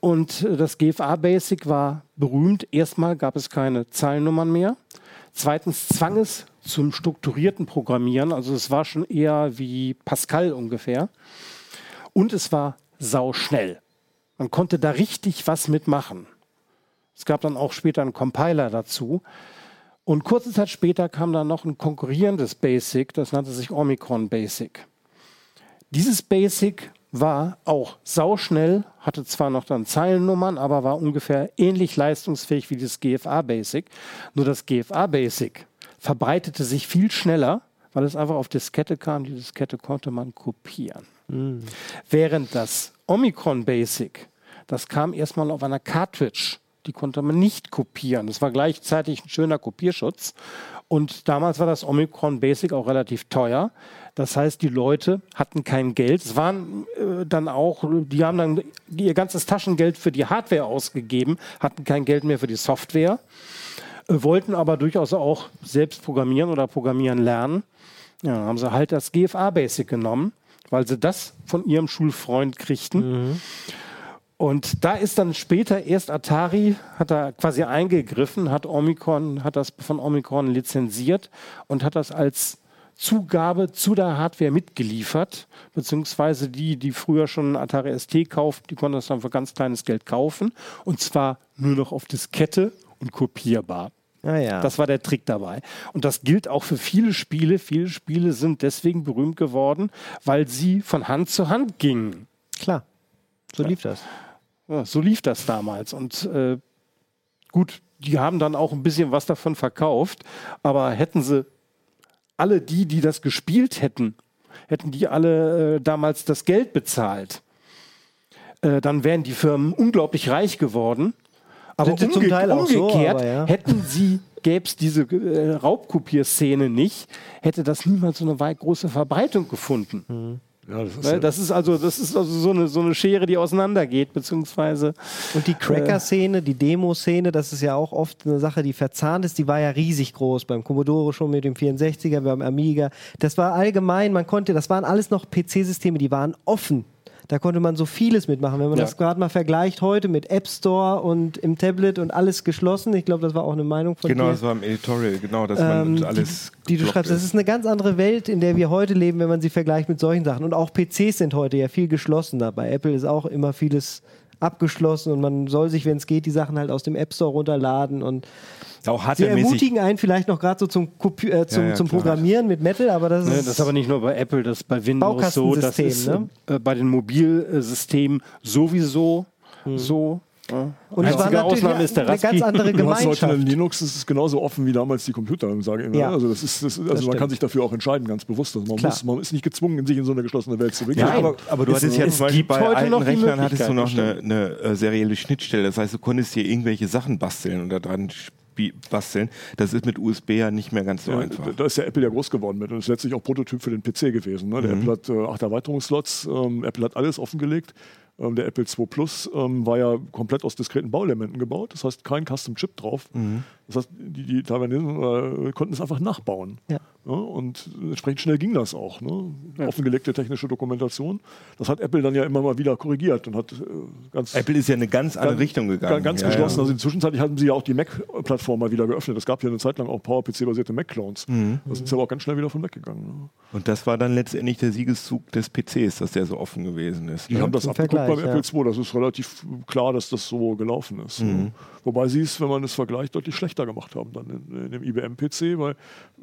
Und äh, das GFA Basic war berühmt. Erstmal gab es keine Zeilennummern mehr. Zweitens zwang es zum strukturierten Programmieren. Also es war schon eher wie Pascal ungefähr. Und es war sauschnell. Man konnte da richtig was mitmachen. Es gab dann auch später einen Compiler dazu. Und kurze Zeit später kam dann noch ein konkurrierendes Basic, das nannte sich Omicron Basic. Dieses Basic war auch sauschnell, hatte zwar noch dann Zeilennummern, aber war ungefähr ähnlich leistungsfähig wie das GFA Basic. Nur das GFA Basic verbreitete sich viel schneller, weil es einfach auf Diskette kam. Die Diskette konnte man kopieren. Während das Omicron Basic, das kam erstmal auf einer Cartridge. Die konnte man nicht kopieren. Das war gleichzeitig ein schöner Kopierschutz. Und damals war das Omicron Basic auch relativ teuer. Das heißt, die Leute hatten kein Geld. Es waren äh, dann auch, die haben dann ihr ganzes Taschengeld für die Hardware ausgegeben, hatten kein Geld mehr für die Software, wollten aber durchaus auch selbst programmieren oder programmieren lernen. Ja, dann haben sie halt das GFA Basic genommen, weil sie das von ihrem Schulfreund kriegten. Und da ist dann später erst Atari, hat da quasi eingegriffen, hat Omicron, hat das von Omicron lizenziert und hat das als Zugabe zu der Hardware mitgeliefert, beziehungsweise die, die früher schon Atari ST kaufen, die konnten das dann für ganz kleines Geld kaufen und zwar nur noch auf Diskette und kopierbar. Ah, ja. Das war der Trick dabei. Und das gilt auch für viele Spiele. Viele Spiele sind deswegen berühmt geworden, weil sie von Hand zu Hand gingen. Klar. So lief das. Ja, so lief das damals. Und äh, gut, die haben dann auch ein bisschen was davon verkauft, aber hätten sie alle die, die das gespielt hätten, hätten die alle äh, damals das Geld bezahlt, äh, dann wären die Firmen unglaublich reich geworden. Aber umge zum Teil auch so, umgekehrt, aber ja. hätten sie, gäbe es diese äh, Raubkopierszene nicht, hätte das niemals so eine weit große Verbreitung gefunden. Ja, das ist Weil ja, Das ist also, das ist also so, eine, so eine Schere, die auseinandergeht, beziehungsweise Und die Cracker-Szene, die Demo-Szene, das ist ja auch oft eine Sache, die verzahnt ist. Die war ja riesig groß beim Commodore schon mit dem 64er, beim Amiga. Das war allgemein, man konnte, das waren alles noch PC-Systeme, die waren offen. Da konnte man so vieles mitmachen. Wenn man Ja. das gerade mal vergleicht heute mit App Store und im Tablet und alles geschlossen, ich glaube, das war auch eine Meinung von Genau, dir. das war im Editorial, genau, dass Ähm, man alles. die, die du schreibst, das ist eine ganz andere Welt, in der wir heute leben, wenn man sie vergleicht mit solchen Sachen. Und auch PCs sind heute ja viel geschlossener. Bei Apple ist auch immer vieles abgeschlossen und man soll sich, wenn es geht, die Sachen halt aus dem App Store runterladen und Auch sie ermutigen einen vielleicht noch gerade so zum, Kopi äh, zum, Ja, ja, zum. Programmieren mit Metal, aber das Ne, ist, das ist aber nicht nur bei Apple, das ist bei Windows so, das ist ne? äh, bei den Mobilsystemen sowieso so. Ja. und es war natürlich Ausnahme ist der eine ganz andere Du hast heute Gemeinschaft. ein Linux, das ist genauso offen wie damals die Computer, sage ich immer. Ja. Also, das ist, das, also man stimmt. kann sich dafür auch entscheiden, ganz bewusst. Also man, Klar. muss, man ist nicht gezwungen, sich in so eine geschlossene Welt zu begeben. Ja, aber, aber du Es- hattest ja es zum Beispiel gibt bei heute alten Rechnern hattest du noch eine, eine äh, serielle Schnittstelle. Das heißt, du konntest hier irgendwelche Sachen basteln und da dran basteln. Das ist mit USB ja nicht mehr ganz so Ja, einfach. da ist ja Apple ja groß geworden mit und ist letztlich auch Prototyp für den PC gewesen. Ne? Der Mhm. Apple hat äh, acht Erweiterungsslots, ähm, Apple hat alles offengelegt. Ähm, der Apple II Plus ähm, war ja komplett aus diskreten Bauelementen gebaut, das heißt kein Custom Chip drauf. Mhm. Das heißt, die, die Taiwanesen äh, konnten es einfach nachbauen. Ja. Ja, und entsprechend schnell ging das auch. Ne? Offengelegte technische Dokumentation. Das hat Apple dann ja immer mal wieder korrigiert und hat äh, ganz Apple ist ja eine ganz andere Ganz- Richtung gegangen. Ganz Ja, geschlossen. ja. Also inzwischen hatten sie ja auch die Mac-Plattform mal wieder geöffnet. Es gab ja eine Zeit lang auch PowerPC-basierte Mac-Clones. Mhm. Da sind sie aber auch ganz schnell wieder von weggegangen. Ne? Und das war dann letztendlich der Siegeszug des PCs, dass der so offen gewesen ist. Die ne? haben das abgeguckt Vergleich, beim ja. Apple II. Das ist relativ klar, dass das so gelaufen ist. Mhm. Ne? Wobei sie es, wenn man es vergleicht, deutlich schlechter gemacht haben dann in, in dem IBM-PC, weil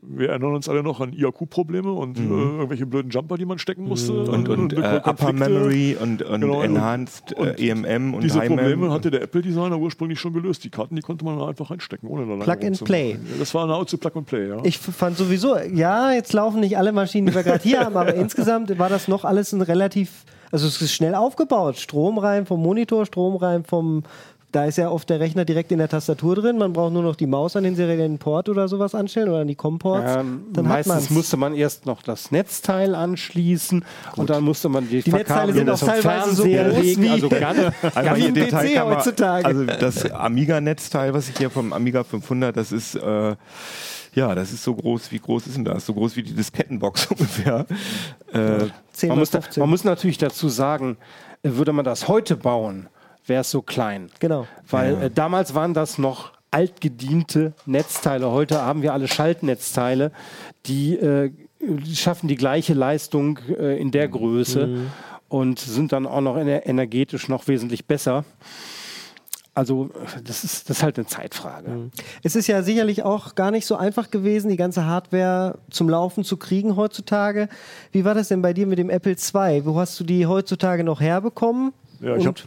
wir erinnern uns alle noch an IAQ-Probleme und äh, irgendwelche blöden Jumper, die man stecken musste. Mhm. Und, und äh, Upper Konflikte. Memory und, und Genau, und- Enhanced und äh, EMM und Diese. Probleme hatte der Apple-Designer ursprünglich schon gelöst. Die Karten, die konnte man einfach reinstecken, ohne da Plug and. Play. Das war nahezu Plug and Play, ja. Ich fand sowieso, ja, jetzt laufen nicht alle Maschinen, die wir gerade hier haben, aber insgesamt war das noch alles ein relativ, also es ist schnell aufgebaut. Strom rein vom Monitor, Strom rein vom, da ist ja oft der Rechner direkt in der Tastatur drin. Man braucht nur noch die Maus an den seriellen Port oder sowas anstellen oder an die COM-Ports. Ja, dann hat meistens man's. musste man erst noch das Netzteil anschließen und dann musste man die, Die Netzteile sind Verkabelung auch teilweise so Fernseher groß legen. wie- Also ganz, Einfach wie ein PC Detailkammer. heutzutage. Also das Amiga-Netzteil, was ich hier vom Amiga 500, das ist äh, ja, das ist so groß. Wie groß ist denn das? So groß wie die Diskettenbox ungefähr. Äh, 10 man, muss da, 15. man muss natürlich dazu sagen, äh, würde man das heute bauen, wäre es so klein. Genau. Weil äh, damals waren das noch altgediente Netzteile. Heute haben wir alle Schaltnetzteile, die, äh, die schaffen die gleiche Leistung äh, in der Größe und sind dann auch noch ener energetisch noch wesentlich besser. Also das ist, das ist halt eine Zeitfrage. Es ist ja sicherlich auch gar nicht so einfach gewesen, die ganze Hardware zum Laufen zu kriegen heutzutage. Wie war das denn bei dir mit dem Apple II? Wo hast du die heutzutage noch herbekommen? Ja, ich habe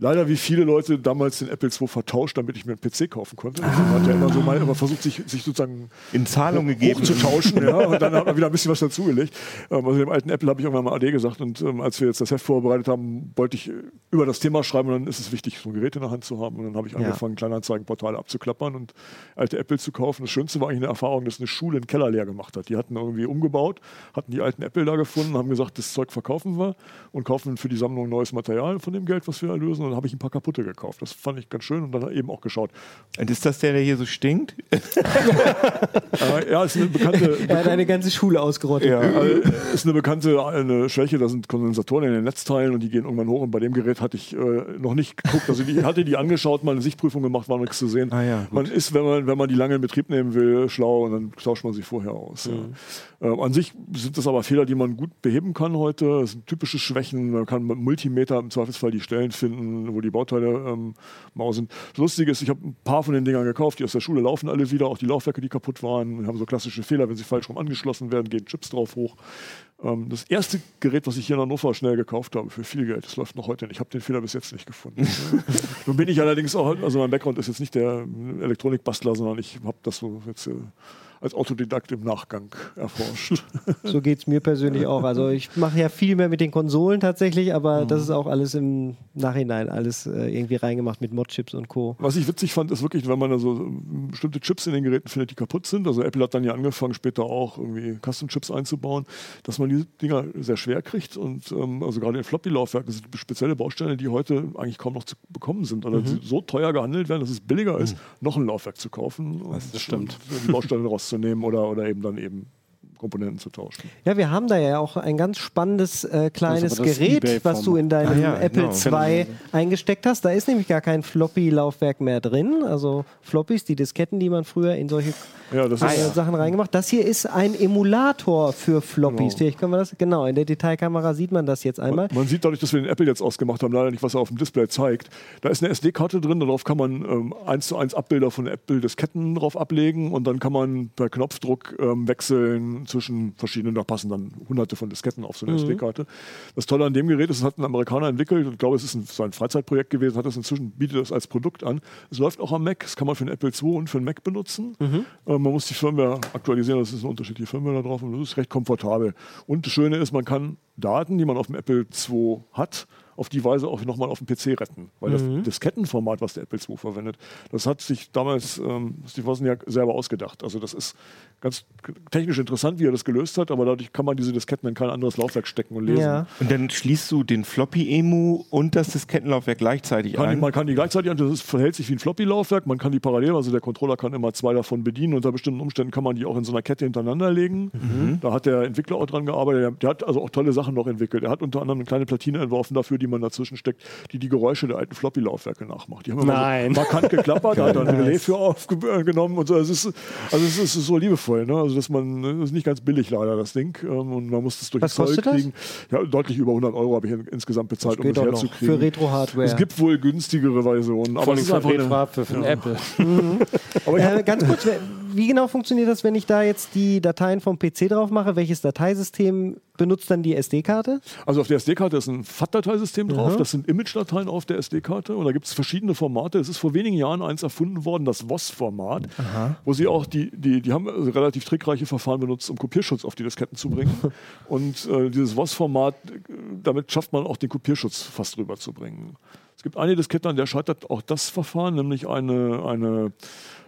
leider wie viele Leute damals den Apple II vertauscht, damit ich mir einen PC kaufen konnte. Also man hat ja immer so mal immer versucht, sich, sich sozusagen in Zahlung gegeben. hochzutauschen. ja, und dann hat man wieder ein bisschen was dazugelegt. Ähm, also dem alten Apple habe ich irgendwann mal AD gesagt und ähm, als wir jetzt das Heft vorbereitet haben, wollte ich über das Thema schreiben und dann ist es wichtig, so ein Gerät in der Hand zu haben. Und dann habe ich Ja. angefangen, Kleinanzeigenportale abzuklappern und alte Apple zu kaufen. Das Schönste war eigentlich eine Erfahrung, dass eine Schule einen Keller leer gemacht hat. Die hatten irgendwie umgebaut, hatten die alten Apple da gefunden, haben gesagt, das Zeug verkaufen wir und kaufen für die Sammlung neues Material von dem Geld, was wir erlösen. Und dann habe ich ein paar kaputte gekauft. Das fand ich ganz schön und dann eben auch geschaut. Und ist das der, der hier so stinkt? Äh, ja, ist eine bekannte, Er hat eine ganze Schule ausgerottet. Ja, also ist eine bekannte eine Schwäche, da sind Kondensatoren in den Netzteilen und die gehen irgendwann hoch und bei dem Gerät hatte ich äh, noch nicht geguckt. Also ich hatte die angeschaut, mal eine Sichtprüfung gemacht, war nichts zu sehen. Ah ja, man ist, wenn man, wenn man die lange in Betrieb nehmen will, schlau und dann tauscht man sie vorher aus. Ja. Ähm, an sich sind das aber Fehler, die man gut beheben kann heute. Das sind typische Schwächen. Man kann mit Multimeter im Zweifelsfall die Stellen finden, wo die Bauteile ähm, mau sind. Das Lustige ist, ich habe ein paar von den Dingern gekauft, die aus der Schule laufen alle wieder, auch die Laufwerke, die kaputt waren. Wir haben so klassische Fehler, wenn sie falsch rum angeschlossen werden, gehen Chips drauf hoch. Ähm, das erste Gerät, was ich hier in Hannover schnell gekauft habe, für viel Geld, das läuft noch heute nicht. Ich habe den Fehler bis jetzt nicht gefunden. Nun bin ich allerdings auch, also mein Background ist jetzt nicht der Elektronikbastler, sondern ich habe das so jetzt äh, als Autodidakt im Nachgang erforscht. So geht es mir persönlich auch. Also ich mache ja viel mehr mit den Konsolen tatsächlich, aber das ist auch alles im Nachhinein alles äh, irgendwie reingemacht mit Modchips und Co. Was ich witzig fand, ist wirklich, wenn man da so ähm, bestimmte Chips in den Geräten findet, die kaputt sind. Also Apple hat dann ja angefangen, später auch irgendwie Custom-Chips einzubauen, dass man die Dinger sehr schwer kriegt. Und ähm, also gerade in Floppy-Laufwerken sind spezielle Bausteine, die heute eigentlich kaum noch zu bekommen sind. Oder die so teuer gehandelt werden, dass es billiger ist, noch ein Laufwerk zu kaufen. und das stimmt. Die Bausteine rauszunehmen oder, oder eben dann eben Komponenten zu tauschen. Ja, wir haben da ja auch ein ganz spannendes äh, kleines Gerät, was du in deinem Ah ja, Apple genau. II eingesteckt hast. Da ist nämlich gar kein Floppy-Laufwerk mehr drin. Also Floppies, die Disketten, die man früher in solche Ja, das äh, ist, Sachen reingemacht. Das hier ist ein Emulator für Floppies. Genau. Vielleicht können wir das, genau, in der Detailkamera sieht man das jetzt einmal. Man, man sieht dadurch, dass wir den Apple jetzt ausgemacht haben, leider nicht, was er auf dem Display zeigt. Da ist eine SD-Karte drin, darauf kann man ähm, eins zu eins Abbilder von Apple-Disketten drauf ablegen und dann kann man per Knopfdruck ähm, wechseln zwischen verschiedenen, da passen dann hunderte von Disketten auf so eine SD-Karte. Das Tolle an dem Gerät ist, es hat ein Amerikaner entwickelt und ich glaube, es ist ein, so ein Freizeitprojekt gewesen, hat es inzwischen, bietet es als Produkt an. Es läuft auch am Mac, das kann man für den Apple II und für den Mac benutzen. Ähm, man muss die Firmware aktualisieren, das ist ein unterschiedliche Firmware da drauf und das ist recht komfortabel. Und das Schöne ist, man kann Daten, die man auf dem Apple II hat, auf die Weise auch nochmal auf dem PC retten. Weil das Diskettenformat, was der Apple II verwendet, das hat sich damals ähm, Steve Wozniak selber ausgedacht. Also das ist ganz technisch interessant, wie er das gelöst hat, aber dadurch kann man diese Disketten in kein anderes Laufwerk stecken und lesen. Ja. Und dann schließt du den Floppy-Emu und das Diskettenlaufwerk gleichzeitig Kann die, ein. man kann die gleichzeitig, das ist, verhält sich wie ein Floppy-Laufwerk, man kann die parallel, also der Controller kann immer zwei davon bedienen. Unter bestimmten Umständen kann man die auch in so einer Kette hintereinander legen. Da hat der Entwickler auch dran gearbeitet. Der, der hat also auch tolle Sachen noch entwickelt. Er hat unter anderem eine kleine Platine entworfen dafür, die man dazwischen steckt, die die Geräusche der alten Floppy-Laufwerke nachmacht. Die haben immer Nein. So markant geklappert, da hat er ein Relais für aufgenommen und so. Es ist, also es ist so liebevoll, ne? Also dass man, das ist nicht ganz billig leider, das Ding. Ähm, Und man muss es durch Was Zoll kostet das? kriegen. Ja, deutlich über 100 Euro habe ich in, insgesamt bezahlt, um das herzukriegen. für Retro-Hardware. Es gibt wohl günstigere Versionen, aber Vor es allem ist für einfach eine, für, für den Apple. aber ich hab, Äh, ganz kurz, wie genau funktioniert das, wenn ich da jetzt die Dateien vom PC drauf mache? Welches Dateisystem benutzt dann die SD-Karte? also auf der SD-Karte ist ein FAT-Dateisystem drauf, das sind Image-Dateien auf der SD-Karte und da gibt es verschiedene Formate. Es ist vor wenigen Jahren eins erfunden worden, das WOS-Format, wo sie auch die, die, die haben also relativ trickreiche Verfahren benutzt, um Kopierschutz auf die Disketten zu bringen. und äh, dieses WOS-Format, äh, damit schafft man auch den Kopierschutz fast rüberzubringen. Es gibt eine Diskette, an der scheitert auch das Verfahren, nämlich eine, eine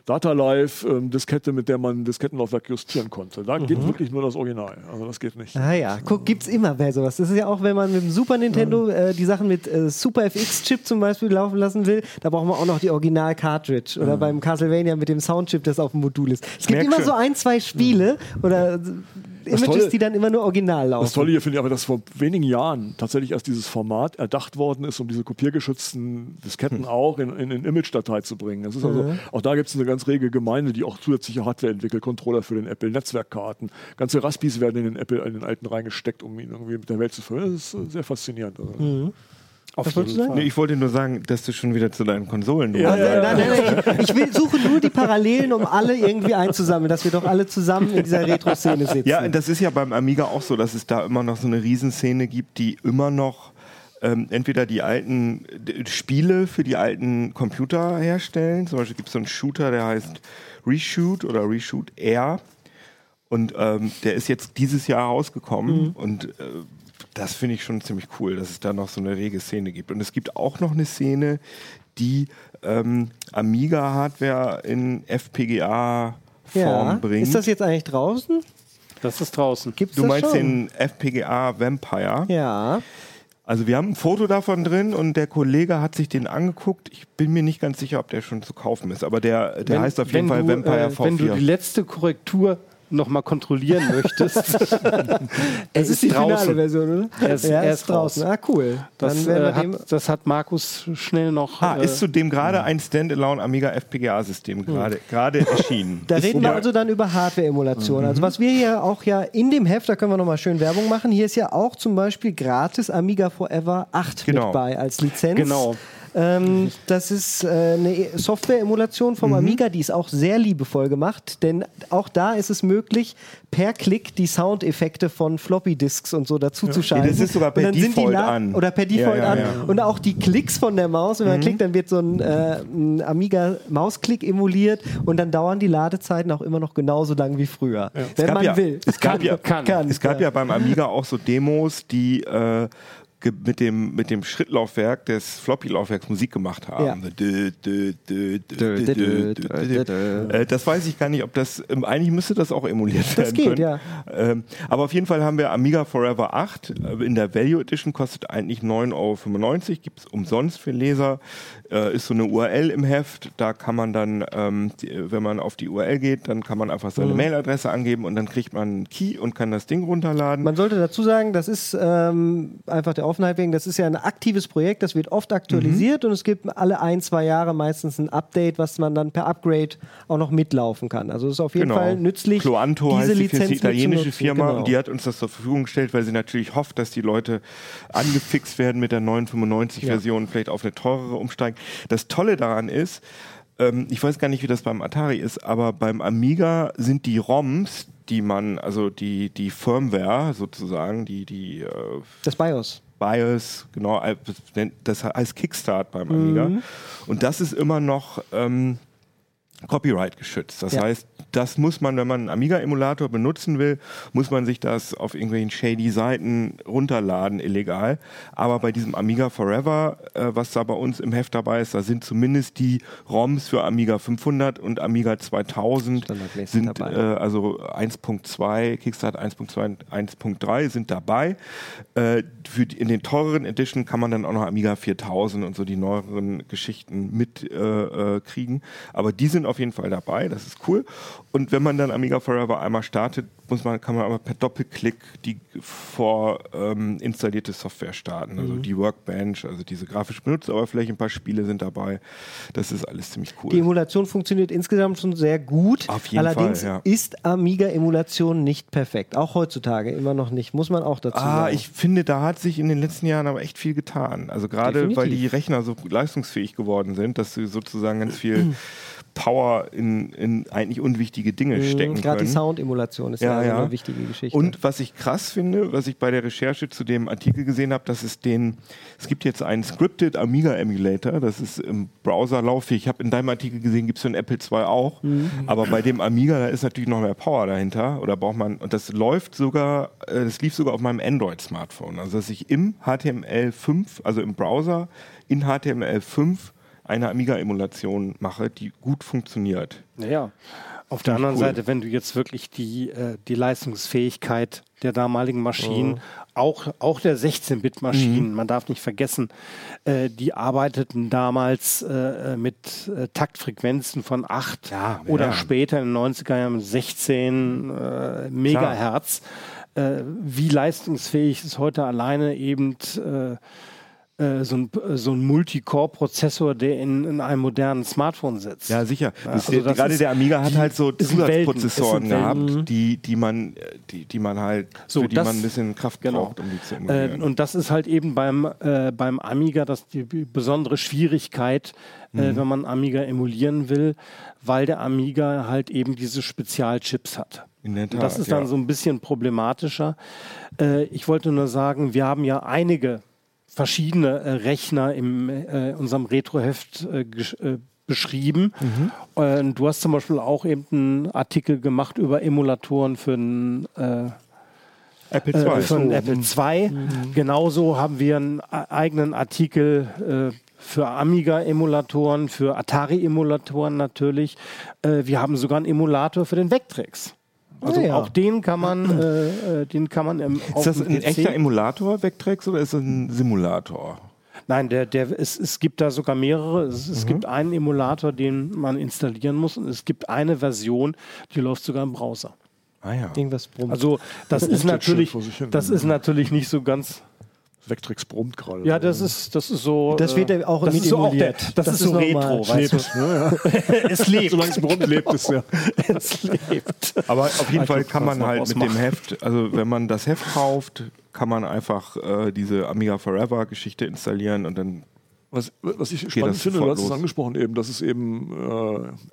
Data Live-Diskette, mit der man Diskettenlaufwerk justieren konnte. Da geht wirklich nur das Original. Also das geht nicht. Ah ja, guck, gibt's immer bei sowas. Das ist ja auch, wenn man mit dem Super Nintendo äh, die Sachen mit äh, Super FX-Chip zum Beispiel laufen lassen will, da braucht man auch noch die Original-Cartridge. Oder beim Castlevania mit dem Soundchip, das auf dem Modul ist. Es gibt merk immer so ein, zwei Spiele oder äh, Images, Tolle- die dann immer nur original laufen. Das Tolle hier finde ich aber, dass vor wenigen Jahren tatsächlich erst dieses Format erdacht worden ist, um diese kopiergeschützten Disketten auch in, in, in Image-Datei zu bringen. Das ist also, Auch da gibt es eine ganz rege Gemeinde, die auch zusätzliche Hardware entwickelt, Controller für den Apple, Netzwerkkarten. Ganze Raspis werden in den Apple, in den alten reingesteckt, um ihn irgendwie mit der Welt zu verbinden. Das ist äh, sehr faszinierend. Also. Auf Was wolltest du sagen? Nee, ich wollte nur sagen, dass du schon wieder zu deinen Konsolen Ja, Also, nein, nein, nein, ich, ich will, suche nur die Parallelen, um alle irgendwie einzusammeln, dass wir doch alle zusammen in dieser Retro-Szene sitzen. Ja, das ist ja beim Amiga auch so, dass es da immer noch so eine Riesenszene gibt, die immer noch ähm, entweder die alten Spiele für die alten Computer herstellen. Zum Beispiel gibt es so einen Shooter, der heißt Reshoot oder Reshoot Air. Und ähm, der ist jetzt dieses Jahr rausgekommen und äh, das finde ich schon ziemlich cool, dass es da noch so eine rege Szene gibt. Und es gibt auch noch eine Szene, die ähm, Amiga-Hardware in FPGA-Form ja. bringt. Ist das jetzt eigentlich draußen? Das ist draußen. Gibt's Du das meinst schon? den FPGA Vampire? Ja. Also wir haben ein Foto davon drin und der Kollege hat sich den angeguckt. Ich bin mir nicht ganz sicher, ob der schon zu kaufen ist, aber der, der heißt auf jeden Fall du, Vampire äh, V4. Wenn du die letzte Korrektur nochmal kontrollieren möchtest. Es ist die finale Version, oder? Er ist- ja, er ist ist draußen. Ah, cool. Das, Dann werden äh, wir dem. hat, das hat Markus schnell noch. ah, äh, ist zudem gerade ein Standalone Amiga FPGA-System gerade gerade erschienen. Da Ist reden wir also dann über Hardware-Emulation. Also was wir hier auch ja in dem Heft, da können wir nochmal schön Werbung machen, hier ist ja auch zum Beispiel gratis Amiga Forever 8 Genau. mit bei als Lizenz. Genau. Ähm, das ist äh, eine Software-Emulation vom Amiga, die ist auch sehr liebevoll gemacht, denn auch da ist es möglich, per Klick die Soundeffekte von Floppy-Disks und so dazu zu schalten. das ist sogar per Default an. Oder per Default Ja, ja, an. ja. Und auch die Klicks von der Maus, wenn man klickt, dann wird so ein, äh, ein Amiga-Mausklick emuliert und dann dauern die Ladezeiten auch immer noch genauso lang wie früher. Wenn man ja- will. es gab ja- kann. Es gab ja beim Amiga auch so Demos, die äh, mit dem, mit dem Schrittlaufwerk des Floppy-Laufwerks Musik gemacht haben. Äh, Das weiß ich gar nicht, ob das, ähm, eigentlich müsste das auch emuliert werden geht, können. ja. Ähm, Aber auf jeden Fall haben wir Amiga Forever 8. äh, In der Value Edition kostet eigentlich 9,95 Euro, gibt es umsonst für Leser. Äh, Ist so eine URL im Heft, da kann man dann, ähm, die, wenn man auf die URL geht, dann kann man einfach Mhm. seine Mailadresse angeben und dann kriegt man einen Key und kann das Ding runterladen. Man sollte dazu sagen, das ist ähm, einfach der Offenheit wegen, das ist ja ein aktives Projekt, das wird oft aktualisiert und es gibt alle ein, zwei Jahre meistens ein Update, was man dann per Upgrade auch noch mitlaufen kann. Also es ist auf jeden Fall nützlich. Cloanto diese heißt die, Lizenz die italienische. Firma Genau. und die hat uns das zur Verfügung gestellt, weil sie natürlich hofft, dass die Leute angefixt werden mit der neuen 95-Version, vielleicht auf eine teurere umsteigen. Das Tolle daran ist, ähm, ich weiß gar nicht, wie das beim Atari ist, aber beim Amiga sind die ROMs, die man, also die, die Firmware sozusagen, die, die äh, das BIOS. BIOS, genau, äh, das heißt Kickstart beim Amiga. Mhm. Und das ist immer noch ähm, Copyright geschützt. Das Ja. heißt, das muss man, wenn man einen Amiga-Emulator benutzen will, muss man sich das auf irgendwelchen shady Seiten runterladen, illegal. Aber bei diesem Amiga Forever, äh, was da bei uns im Heft dabei ist, da sind zumindest die ROMs für Amiga 500 und Amiga 2000 Standardmäßig sind dabei. äh, also 1.2, Kickstart 1.2 und 1.3 sind dabei. Äh, für die, in den teureren Edition kann man dann auch noch Amiga 4000 und so die neueren Geschichten mit äh, äh, kriegen. Aber die sind auf jeden Fall dabei, das ist cool. Und wenn man dann Amiga Forever einmal startet, muss man, kann man aber per Doppelklick die vor ähm, installierte Software starten. Also Mhm. die Workbench, also diese grafische Benutzeroberfläche, ein paar Spiele sind dabei. Das ist alles ziemlich cool. Die Emulation funktioniert insgesamt schon sehr gut. Auf jeden Allerdings Fall, ja. ist Amiga-Emulation nicht perfekt. Auch heutzutage immer noch nicht. Muss man auch dazu Ah, sagen. ich finde, da hat sich in den letzten Jahren aber echt viel getan. Also gerade weil die Rechner so leistungsfähig geworden sind, dass sie sozusagen ganz viel Power in, in eigentlich unwichtige Dinge stecken Mhm, Gerade die. Sound-Emulation ist ja, ja. eine wichtige Geschichte. Und was ich krass finde, was ich bei der Recherche zu dem Artikel gesehen habe, dass es den, es gibt jetzt einen Scripted Amiga Emulator, das ist im Browser lauffähig. Ich habe in deinem Artikel gesehen, gibt es für den Apple II auch. Mhm. Aber bei dem Amiga, da ist natürlich noch mehr Power dahinter. Oder braucht man, und das läuft sogar, äh, das lief sogar auf meinem Android-Smartphone. Also dass ich im HTML5, also im Browser, in HTML5 eine Amiga-Emulation mache, die gut funktioniert. Naja. Auf der anderen cool. Seite, wenn du jetzt wirklich die, äh, die Leistungsfähigkeit der damaligen Maschinen, auch, auch der 16-Bit-Maschinen, man darf nicht vergessen, äh, die arbeiteten damals äh, mit äh, Taktfrequenzen von 8 Ja, oder ja. später in den 90er Jahren mit 16 äh, Megahertz. Äh, wie leistungsfähig ist heute alleine eben äh, äh, so ein, so ein Multicore-Prozessor, der in, in einem modernen Smartphone sitzt. Ja, sicher. Das, also der, gerade ist- der Amiga hat halt so Zusatzprozessoren gehabt, die, die, man, äh, die, die man halt, So, für die das- man ein bisschen Kraft genau. braucht, um die zu Äh, emulieren. und das ist halt eben beim, äh, beim Amiga das die besondere Schwierigkeit, Mhm. äh, wenn man Amiga emulieren will, weil der Amiga halt eben diese Spezialchips hat. Und das Tat, ist dann ja. so ein bisschen problematischer. Äh, ich wollte nur sagen, wir haben ja einige verschiedene äh, Rechner in äh, unserem Retroheft äh, äh, beschrieben. Mhm. Äh, du hast zum Beispiel auch eben einen Artikel gemacht über Emulatoren für einen äh, Apple äh, II. von Apple II. Mhm. Genauso haben wir einen eigenen Artikel äh, für Amiga-Emulatoren, für Atari-Emulatoren natürlich. Äh, wir haben sogar einen Emulator für den Vectrex. Also Ah, ja. auch den kann man, äh, äh, den kann man im ist das ein echter Emulator, Vectrex, oder ist das ein Simulator? Nein, der, der, es, es gibt da sogar mehrere. Es, Mhm. es gibt einen Emulator, den man installieren muss und es gibt eine Version, die läuft sogar im Browser. Ah ja. Irgendwas brummt. Also das ist Brummt jetzt natürlich, das ist natürlich nicht so ganz Vectrex brummt gerade. Ja, das ist, das ist so. Das wird äh, ja auch das mit ist so auch der, das, Das ist so normal. retro, weißt du? es lebt. Solange es brummt, lebt es ja. es lebt. Aber auf jeden Fall kann man halt mit dem Heft, also wenn man das Heft kauft, kann man einfach äh, diese Amiga Forever Geschichte installieren und dann Was, was ich Geht spannend finde, du hast es angesprochen eben, dass es eben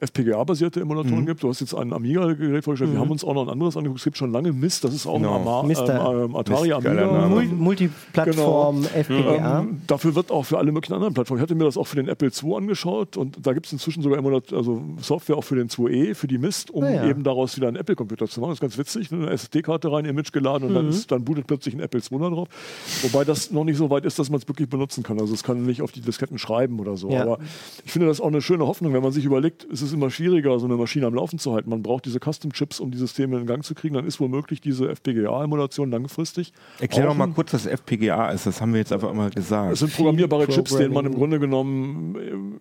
äh, FPGA-basierte Emulatoren gibt. Du hast jetzt ein Amiga-Gerät vorgestellt. Wir haben uns auch noch ein anderes angeguckt. Es gibt schon lange Mist. Das ist auch Genau. ein Ama Mister. ähm, Atari Mist, Amiga. Mul Multiplattform FPGA. Ähm, dafür wird auch für alle möglichen anderen Plattformen. Ich hatte mir das auch für den Apple II angeschaut und da gibt es inzwischen sogar Emulat also Software auch für den 2E, für die Mist, um Ah, ja. eben daraus wieder einen Apple-Computer zu machen. Das ist ganz witzig. Eine SSD-Karte rein, Image geladen und Mhm. dann, ist, dann bootet plötzlich ein Apple II da drauf. Wobei das noch nicht so weit ist, dass man es wirklich benutzen kann. Also es kann nicht auf die Disketten schreiben oder so. Ja. Aber ich finde das auch eine schöne Hoffnung, wenn man sich überlegt, es ist immer schwieriger, so eine Maschine am Laufen zu halten. Man braucht diese Custom-Chips, um die Systeme in Gang zu kriegen. Dann ist womöglich diese FPGA-Emulation langfristig. Erklär doch mal kurz, was FPGA ist. Das haben wir jetzt einfach immer gesagt. es sind programmierbare Chips, denen man im. Grunde genommen äh,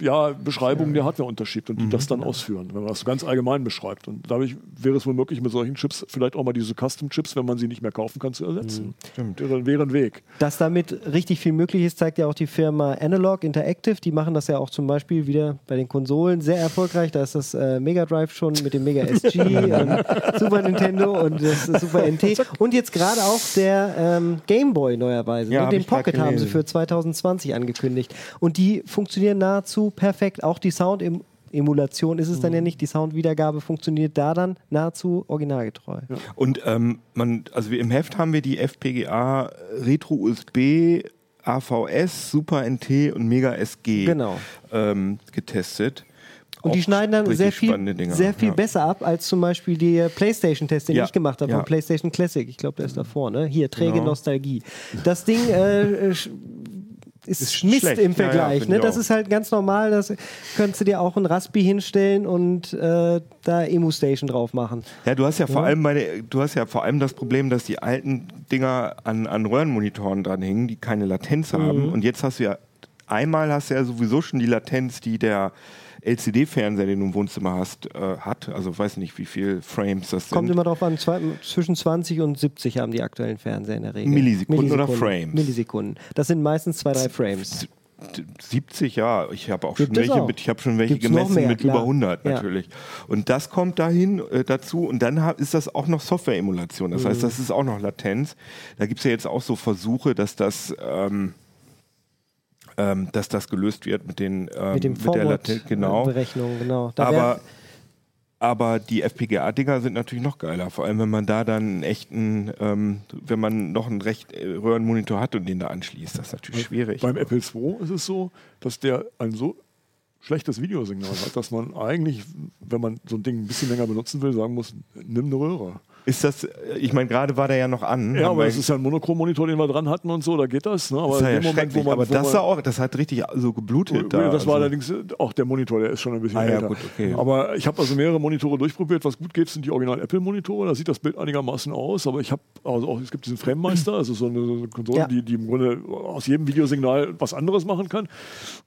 ja, Beschreibungen der Hardware unterschiebt und die das dann ausführen, wenn man das so ganz allgemein beschreibt. Und dadurch wäre es wohl möglich, mit solchen Chips vielleicht auch mal diese Custom-Chips, wenn man sie nicht mehr kaufen kann, zu ersetzen. Stimmt. Wäre, wäre ein Weg. Dass damit richtig viel möglich ist, zeigt ja auch die Firma Analog Interactive. Die machen das ja auch zum Beispiel wieder bei den Konsolen sehr erfolgreich. Da ist das äh, Mega Drive schon mit dem Mega SG, und Super Nintendo und das Super NT. Und jetzt gerade auch der ähm, Game Boy neuerweise. Ja, ne? Den Pocket haben sie für 2020 angekündigt. Und die funktionieren nahezu perfekt. Auch die Sound im Emulation ist es dann ja nicht. Die Soundwiedergabe funktioniert da dann nahezu originalgetreu. Und ähm, man, also im Heft haben wir die FPGA Retro USB, AVS, Super NT und Mega SG Genau. ähm, getestet. Und die schneiden dann sehr viel, Dinger, sehr viel ja. besser ab als zum Beispiel der PlayStation-Test, den Ja, ich gemacht habe, ja. von PlayStation Classic. Ich glaube, der ist davor, ne? Hier, träge Genau. Nostalgie. Das Ding äh, sch- ist, Ist Mist schlecht. im Ja, ja, Vergleich. find ne? Das auch. ist halt ganz normal. Das könntest du dir auch ein Raspi hinstellen und äh, da Emu-Station drauf machen. Ja, du hast ja vor allem bei der, du hast ja vor allem das Problem, dass die alten Dinger an, an Röhrenmonitoren dran hängen, die keine Latenz Mhm. haben. Und jetzt hast du ja einmal hast du ja sowieso schon die Latenz, die der LCD-Fernseher, den du im Wohnzimmer hast, äh, hat. Also weiß nicht, wie viel Frames das Kommt sind. immer drauf an, zwei, zwischen 20 und 70 haben die aktuellen Fernseher in der Regel. Millisekunden oder Frames? Millisekunden. Das sind meistens zwei, drei Frames. 70, ja. Ich habe auch schon welche auch. mit, ich habe schon welche Gibt's gemessen mehr, mit klar. über 100 Ja. natürlich. Und das kommt dahin äh, dazu und dann hab, ist das auch noch Software-Emulation. Das Mhm. heißt, das ist auch noch Latenz. Da gibt es ja jetzt auch so Versuche, dass das ähm, ähm, dass das gelöst wird mit den ähm, Mit dem der Latenz, genau. Forward-Berechnung, genau. Da Aber aber die FPGA-Dinger sind natürlich noch geiler, vor allem wenn man da dann einen echten, ähm, wenn man noch einen recht äh, Röhrenmonitor hat und den da anschließt, das ist natürlich schwierig. Beim Apple II ist es so, dass der ein so schlechtes Videosignal hat, dass man eigentlich, wenn man so ein Ding ein bisschen länger benutzen will, sagen muss, nimm eine Röhre. Ist das, äh, ich meine, gerade war der ja noch an. Ja, aber es ist ja ein Monochrom-Monitor, den wir dran hatten und so, da geht das. Ne? Aber das ja Moment, man, aber wo das, man, sah auch, das hat richtig so geblutet. da. das war also. allerdings äh, auch der Monitor, der ist schon ein bisschen Ah, ja, älter. gut, okay. Aber ich habe also mehrere Monitore durchprobiert. Was gut geht, sind die Original-Apple-Monitore. Da sieht das Bild einigermaßen aus. Aber ich habe also auch, es gibt diesen Frame-Meister, also so eine, so eine Konsole, Ja. die, die im Grunde aus jedem Videosignal was anderes machen kann.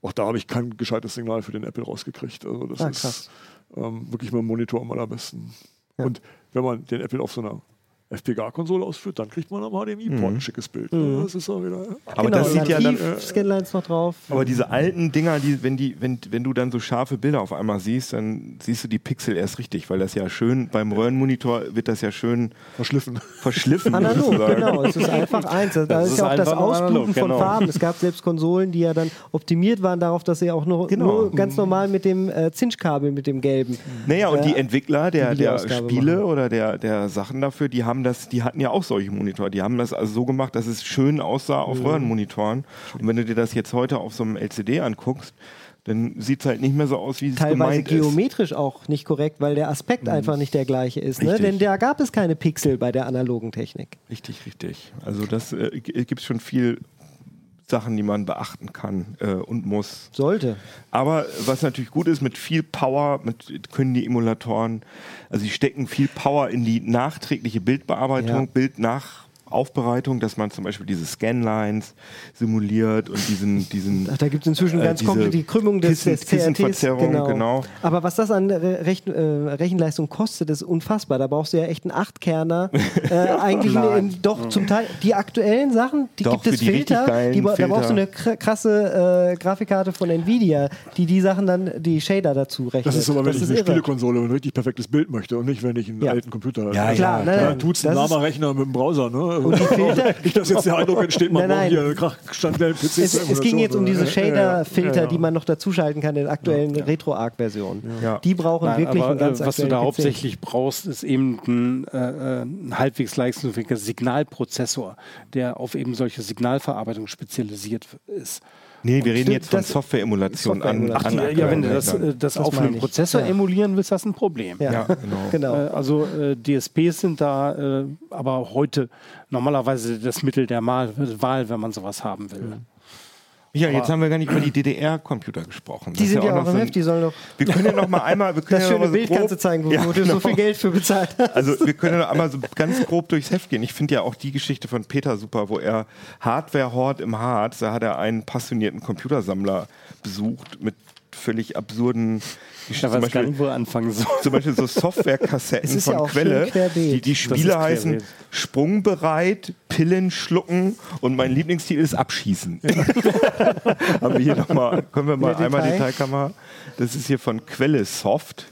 Auch da habe ich kein gescheites Signal für den Apple rausgekriegt. Also das Ah, ist ähm, wirklich mit dem Monitor am allerbesten. Und wenn man den Apple auf so einer FPGA-Konsole ausführt, dann kriegt man am HDMI-Port ein schickes Bild. Mhm. Das ist auch wieder. aber genau, das sieht ja dann, Scanlines noch drauf. aber diese alten Dinger, die, wenn, die, wenn, wenn du dann so scharfe Bilder auf einmal siehst, dann siehst du die Pixel erst richtig, weil das ja schön, beim Röhrenmonitor wird das ja schön Verschliffen. verschliffen. Analog, genau. Es ist einfach eins. Da Das ist, ist ja auch das Ausbluten analog, von genau. Farben. Es gab selbst Konsolen, die ja dann optimiert waren darauf, dass sie auch nur, Genau. nur ganz normal mit dem äh, Zinschkabel, mit dem gelben. Naja, und die Entwickler der, die der Spiele machen. oder der, der Sachen dafür, die haben das, die hatten ja auch solche Monitore. Die haben das also so gemacht, dass es schön aussah Mhm. auf Röhrenmonitoren. Und wenn du dir das jetzt heute auf so einem LCD anguckst, dann sieht es halt nicht mehr so aus, wie es Teilweise gemeint ist. Mhm. geometrisch auch nicht korrekt, weil der Aspekt einfach nicht der gleiche ist. Ne? Denn da gab es keine Pixel bei der analogen Technik. Richtig, richtig. Also das äh, gibt schon viel Sachen, die man beachten kann äh, und muss. Sollte. Aber was natürlich gut ist, mit viel Power mit, können die Emulatoren, also sie stecken viel Power in die nachträgliche Bildbearbeitung, Ja. Bildnachaufbereitung, dass man zum Beispiel diese Scanlines simuliert und diesen, diesen Ach, da gibt es inzwischen Äh, ganz komplett die Krümmung des, Kissen- des CRTs. Kissenverzerrung, genau. Aber was das an Re Rechn äh, Rechenleistung kostet, ist unfassbar. Da brauchst du ja echt einen Achtkerner. äh, eigentlich in, in, doch zum Teil die aktuellen Sachen, die Doch, gibt es die Filter. Die, da brauchst du eine krasse äh, Grafikkarte von Nvidia, die die Sachen dann, die Shader dazu rechnet. Das ist aber, wenn ich eine irre. Spielekonsole und ein richtig perfektes Bild möchte und nicht, wenn ich einen Ja. alten Computer habe. Ja, Klar, ja, ne, Ja, ne, tut's ein das ist- lahmer Rechner mit dem Browser, ne? Und die Filter, Nicht, dass jetzt der Eindruck entsteht, man Nein, braucht nein. hier standardellen PC. es, es ging jetzt um diese Shader-Filter, Ja, ja. die man noch dazuschalten kann in der aktuellen Retro-Arc-Version. Ja. Die brauchen Nein, wirklich aber, einen ganz äh, was du da PC. hauptsächlich brauchst, ist eben ein, äh, äh, ein halbwegs leistungsfähiger Signalprozessor, der auf eben solche Signalverarbeitung spezialisiert ist. Nee, wir reden jetzt von das- Softwareemulation an, Softwareemulation. an Ach, die- Ja, wenn du aktuellen das, Rechnern. äh, das, Das auf einem. Prozessor Ja. emulieren willst, hast du ein Problem. Ja, Ja, genau. genau. Äh, Also äh, DSPs sind da äh, aber heute normalerweise das Mittel der Mal Wahl, wenn man sowas haben will. Ja, jetzt haben wir gar nicht über die DDR-Computer gesprochen. Die Das sind ja auch noch im so Heft, die sollen doch Wir können ja noch mal einmal, wir können das ja noch schöne mal so Bild grob, kannst du zeigen, wo, Ja, du so genau. viel Geld für bezahlt hast. Also wir können ja einmal so ganz grob durchs Heft gehen. Ich finde ja auch die Geschichte von Peter super, wo er Hardware-Hort im Harz, da hat er einen passionierten Computersammler besucht mit völlig absurden Ich Geschichten. weiß gar nicht, wo er anfangen soll. zum Beispiel so Softwarekassetten ja von schön Quelle. Die, die Spiele heißen querbeet. Sprungbereit, Pillen schlucken und mein Lieblingstitel ist Abschießen. Haben wir hier noch mal, können wir mal Mehr einmal Detail? Detailkamera. Das ist hier von Quelle Soft.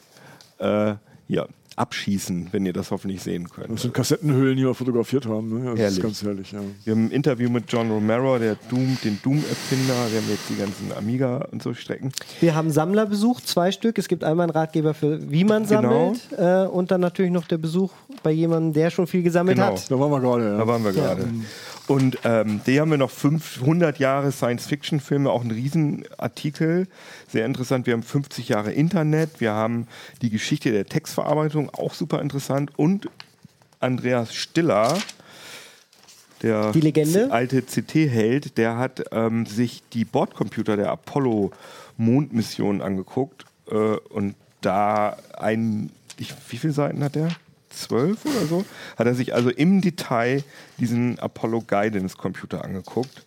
Äh, hier, Abschießen, wenn ihr das hoffentlich sehen könnt. Das sind Kassettenhüllen, die wir fotografiert haben. Ne? Das Herrlich. ist ganz herrlich. Ja. Wir haben ein Interview mit John Romero, der Doom, den Doom-Erfinder. Wir haben jetzt die ganzen Amiga und so Strecken. Wir haben Sammler besucht, zwei Stück. Es gibt einmal einen Ratgeber für, wie man Genau. sammelt äh, und dann natürlich noch der Besuch bei jemandem, der schon viel gesammelt Genau. hat. Da waren wir gerade. Ja. Da waren wir gerade. Und ähm, die haben wir noch 500 Jahre Science-Fiction-Filme, auch ein Riesenartikel. Sehr interessant. Wir haben 50 Jahre Internet. Wir haben die Geschichte der Textverarbeitung, auch super interessant. Und Andreas Stiller, der Die Legende? alte CT-Held, der hat ähm, sich die Bordcomputer der Apollo-Mondmission angeguckt. Äh, und da ein, ich, wie viele Seiten hat der? Zwölf oder so? Hat er sich also im Detail diesen Apollo Guidance Computer angeguckt.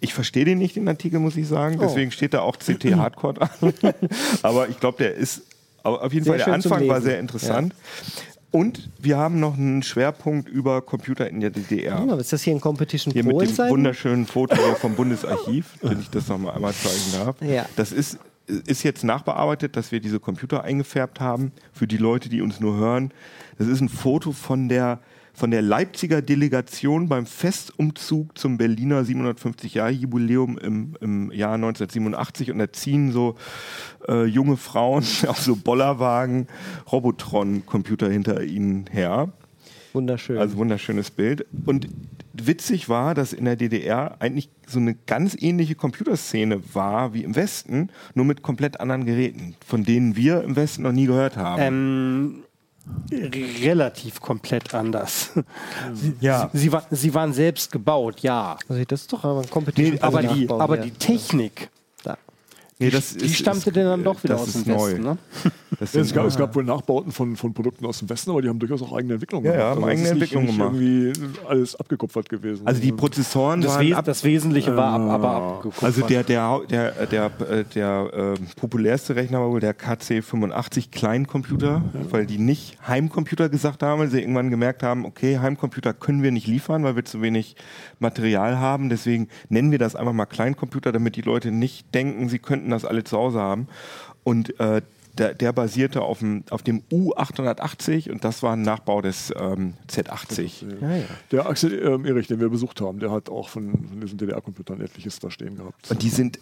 Ich verstehe den nicht, den Artikel, muss ich sagen. Oh. Deswegen steht da auch CT Hardcore an. Aber ich glaube, der ist aber auf jeden Sehr Fall, der Anfang war sehr interessant. Und wir haben noch einen Schwerpunkt über Computer in der DDR. Mal, ist das hier ein Competition Hier mit dem wunderschönen Foto vom Bundesarchiv, wenn ich das noch mal einmal zeigen darf. Ja. Das ist, ist jetzt nachbearbeitet, dass wir diese Computer eingefärbt haben. Für die Leute, die uns nur hören. Das ist ein Foto von der, von der Leipziger Delegation beim Festumzug zum Berliner 750-Jahre-Jubiläum im, im Jahr 1987. Und da ziehen so äh, junge Frauen auf so Bollerwagen Robotron-Computer hinter ihnen her. Wunderschön. Also wunderschönes Bild. Und witzig war, dass in der DDR eigentlich so eine ganz ähnliche Computerszene war wie im Westen, nur mit komplett anderen Geräten, von denen wir im Westen noch nie gehört haben. Ähm, relativ komplett anders. Sie, Ja. sie, war, sie waren selbst gebaut, ja. also das ist doch aber ein Competition Nee, Aber, die, aber die Technik. Nee, das die stammte denn dann doch wieder aus ist dem neu. Westen. Ne? Das Ja, es, gab, es gab wohl Nachbauten von, von Produkten aus dem Westen, aber die haben durchaus auch eigene Entwicklungen Ja, ja, gemacht. haben Also eigene ist nicht- Entwicklungen nicht irgendwie alles abgekupfert gewesen. also die Prozessoren Das, waren Wes ab, das Wesentliche war ab, aber abgeguckt. also der der der der äh, der ähm, populärste Rechner war wohl der KC85 Kleincomputer, weil die nicht Heimcomputer gesagt haben, weil sie irgendwann gemerkt haben, okay, Heimcomputer können wir nicht liefern, weil wir zu wenig Material haben, deswegen nennen wir das einfach mal Kleincomputer, damit die Leute nicht denken, sie könnten das alle zu Hause haben und äh, der, der basierte auf dem, auf dem U880 und das war ein Nachbau des ähm, Z80. Ja, ja. der Axel ähm, Erich, den wir besucht haben, der hat auch von, von diesen DDR-Computern etliches da stehen gehabt. Und die sind,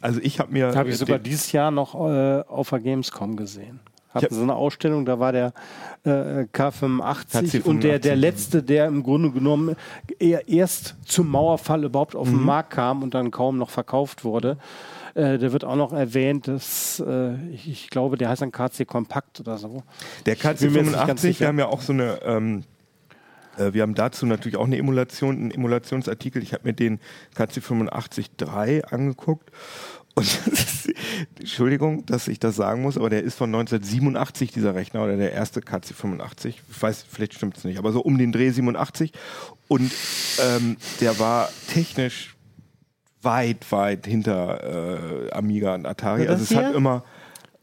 also ich habe mir... habe ich sogar dieses Jahr noch äh, auf der Gamescom gesehen. Hatten so eine Ausstellung, da war der äh, K85 und der, der KC85. letzte, der im Grunde genommen eher erst zum Mauerfall überhaupt auf den Markt kam und dann kaum noch verkauft wurde. Äh, der wird auch noch erwähnt, dass äh, ich, ich glaube, der heißt dann KC Kompakt oder so. Der ganz KC85, wir haben ja auch so eine, ähm, äh, wir haben dazu natürlich auch eine Emulation, einen Emulationsartikel. Ich habe mir den KC85-3 angeguckt. Und das ist, Entschuldigung, dass ich das sagen muss, aber der ist von 1987, dieser Rechner, oder der erste KC85. Ich weiß, vielleicht stimmt es nicht, aber so um den Dreh 87. Und ähm, der war technisch weit, weit hinter äh, Amiga und Atari. Also es hat immer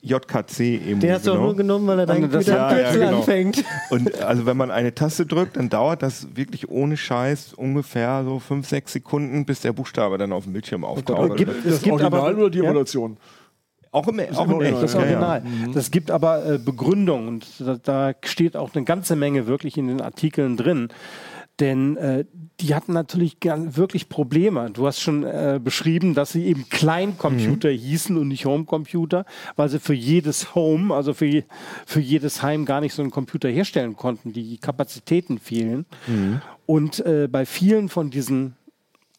JKC-Emu. Den hast du auch nur genommen, weil er Das- Computer ja, am ja, Kürzel genau. anfängt. Und also wenn man eine Taste drückt, dann dauert das wirklich ohne Scheiß ungefähr so fünf, sechs Sekunden, bis der Buchstabe dann auf dem Bildschirm auftaucht. Und gibt- das es gibt Original aber- oder die ja? Emulation? auch im, auch im Original. Das Ja, ja. Original. Das gibt aber äh, Begründung und da, da steht auch eine ganze Menge wirklich in den Artikeln drin. Denn äh, die hatten natürlich wirklich Probleme. Du hast schon äh, beschrieben, dass sie eben Kleincomputer mhm. hießen und nicht Homecomputer, weil sie für jedes Home, also für, für jedes Heim gar nicht so einen Computer herstellen konnten. Die Kapazitäten fehlen. Mhm. Und äh, bei vielen von diesen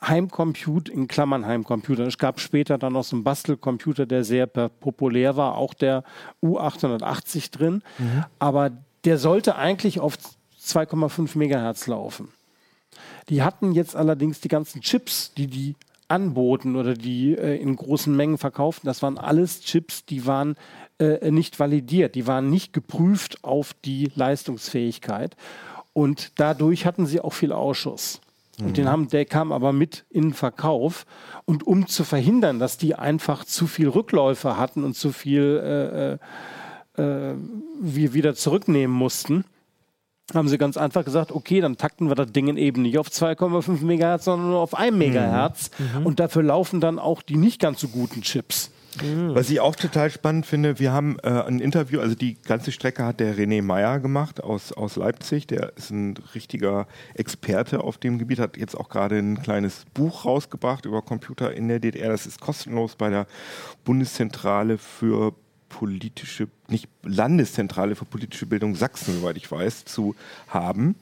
Heimcomputer, in Klammern Heimcomputer. Es gab später dann noch so einen Bastelcomputer, der sehr populär war, auch der U880 drin. Mhm. Aber der sollte eigentlich auf 2,5 Megahertz laufen. Die hatten jetzt allerdings die ganzen Chips, die die anboten oder die äh, in großen Mengen verkauften, das waren alles Chips, die waren äh, nicht validiert, die waren nicht geprüft auf die Leistungsfähigkeit. Und dadurch hatten sie auch viel Ausschuss. Und mhm. den haben, der kam aber mit in den Verkauf. Und um zu verhindern, dass die einfach zu viel Rückläufe hatten und zu viel äh, äh, äh wir wieder zurücknehmen mussten, haben sie ganz einfach gesagt, okay, dann takten wir das Ding eben nicht auf 2,5 Megahertz, sondern nur auf 1 Megahertz. Mhm. Und dafür laufen dann auch die nicht ganz so guten Chips. Mhm. Was ich auch total spannend finde, wir haben äh, ein Interview, also die ganze Strecke hat der René Meyer gemacht aus, aus Leipzig. Der ist ein richtiger Experte auf dem Gebiet, hat jetzt auch gerade ein kleines Buch rausgebracht über Computer in der DDR. Das ist kostenlos bei der Bundeszentrale für politische, nicht Landeszentrale für politische Bildung Sachsen, soweit ich weiß, zu haben.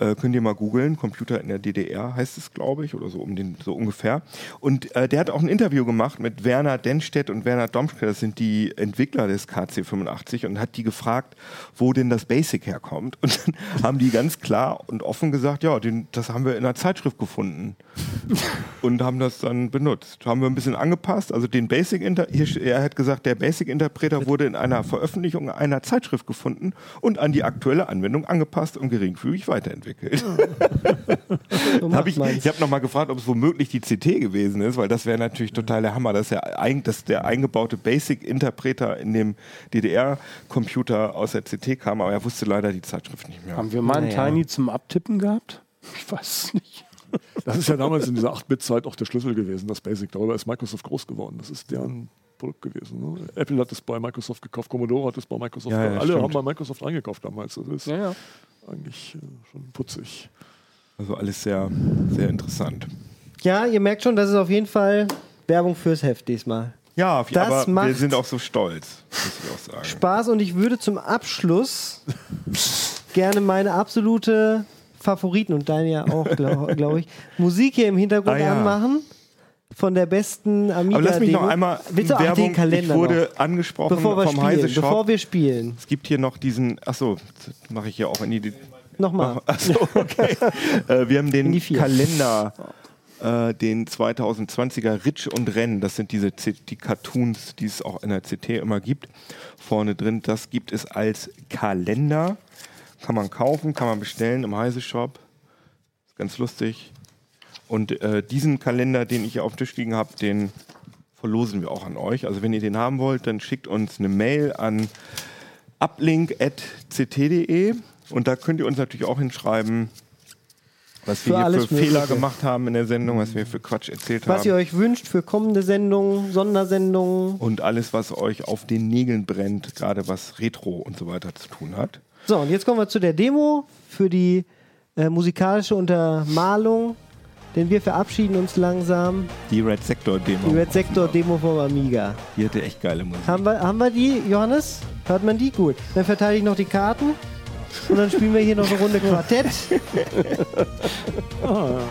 Äh, könnt ihr mal googeln. Computer in der DDR heißt es, glaube ich, oder so um den so ungefähr. Und äh, der hat auch ein Interview gemacht mit Werner Denstedt und Werner Domschke, das sind die Entwickler des KC85 und hat die gefragt, wo denn das Basic herkommt. Und dann haben die ganz klar und offen gesagt, ja, den, das haben wir in einer Zeitschrift gefunden und haben das dann benutzt. Haben wir ein bisschen angepasst. Also den Basic Inter er hat gesagt, der Basic Interpreter wurde in einer Veröffentlichung einer Zeitschrift gefunden und an die aktuelle Anwendung angepasst und geringfügig weiterentwickelt entwickelt. so hab ich ich habe nochmal gefragt, ob es womöglich die CT gewesen ist, weil das wäre natürlich total der Hammer. Das ist ja ein, das der eingebaute Basic-Interpreter in dem DDR-Computer aus der CT kam, aber er wusste leider die Zeitschrift nicht mehr. Haben wir mal einen naja. Tiny zum Abtippen gehabt? Ich weiß es nicht. Das ist ja damals in dieser 8-Bit-Zeit auch der Schlüssel gewesen, das Basic. Darüber ist Microsoft groß geworden. Das ist deren Produkt gewesen. Ne? Apple hat es bei Microsoft gekauft, Commodore hat es bei Microsoft ja, ja, Alle stimmt. haben bei Microsoft eingekauft damals. Das ist ja, eigentlich äh, schon putzig. Also alles sehr, sehr interessant. Ja, ihr merkt schon, das ist auf jeden Fall Werbung fürs Heft diesmal. Ja, das aber wir sind auch so stolz, muss ich auch sagen. Spaß und ich würde zum Abschluss gerne meine absolute Favoriten und deine ja auch, glaube glaub ich, Musik hier im Hintergrund ah, ja. Von der besten Amiga. Aber lass mich noch einmal Bitte Werbung, den Kalender ich wurde noch. angesprochen bevor wir vom spielen, Heise Shop. Bevor wir spielen. Es gibt hier noch diesen, achso, mache ich hier auch in die... Nochmal. Achso, okay. äh, wir haben den Kalender, äh, den 2020er Rich und Renn. Das sind diese die Cartoons, die es auch in der CT immer gibt. Vorne drin, das gibt es als Kalender. Kann man kaufen, kann man bestellen im Heise Shop. Ganz lustig. Und äh, diesen Kalender, den ich hier auf dem Tisch liegen habe, den verlosen wir auch an euch. Also wenn ihr den haben wollt, dann schickt uns eine Mail an uplink.ct.de und da könnt ihr uns natürlich auch hinschreiben, was wir für hier für Fehler gemacht haben in der Sendung, was wir für Quatsch erzählt was haben. Was ihr euch wünscht für kommende Sendungen, Sondersendungen. Und alles, was euch auf den Nägeln brennt, gerade was Retro und so weiter zu tun hat. So, und jetzt kommen wir zu der Demo für die äh, musikalische Untermalung denn wir verabschieden uns langsam. Die Red Sector Demo. Die Red Sector Demo vom Amiga. Die hatte echt geile Musik. Haben wir, haben wir die, Johannes? Hört man die? Gut. Dann verteile ich noch die Karten. Und dann spielen wir hier noch eine Runde Quartett. oh.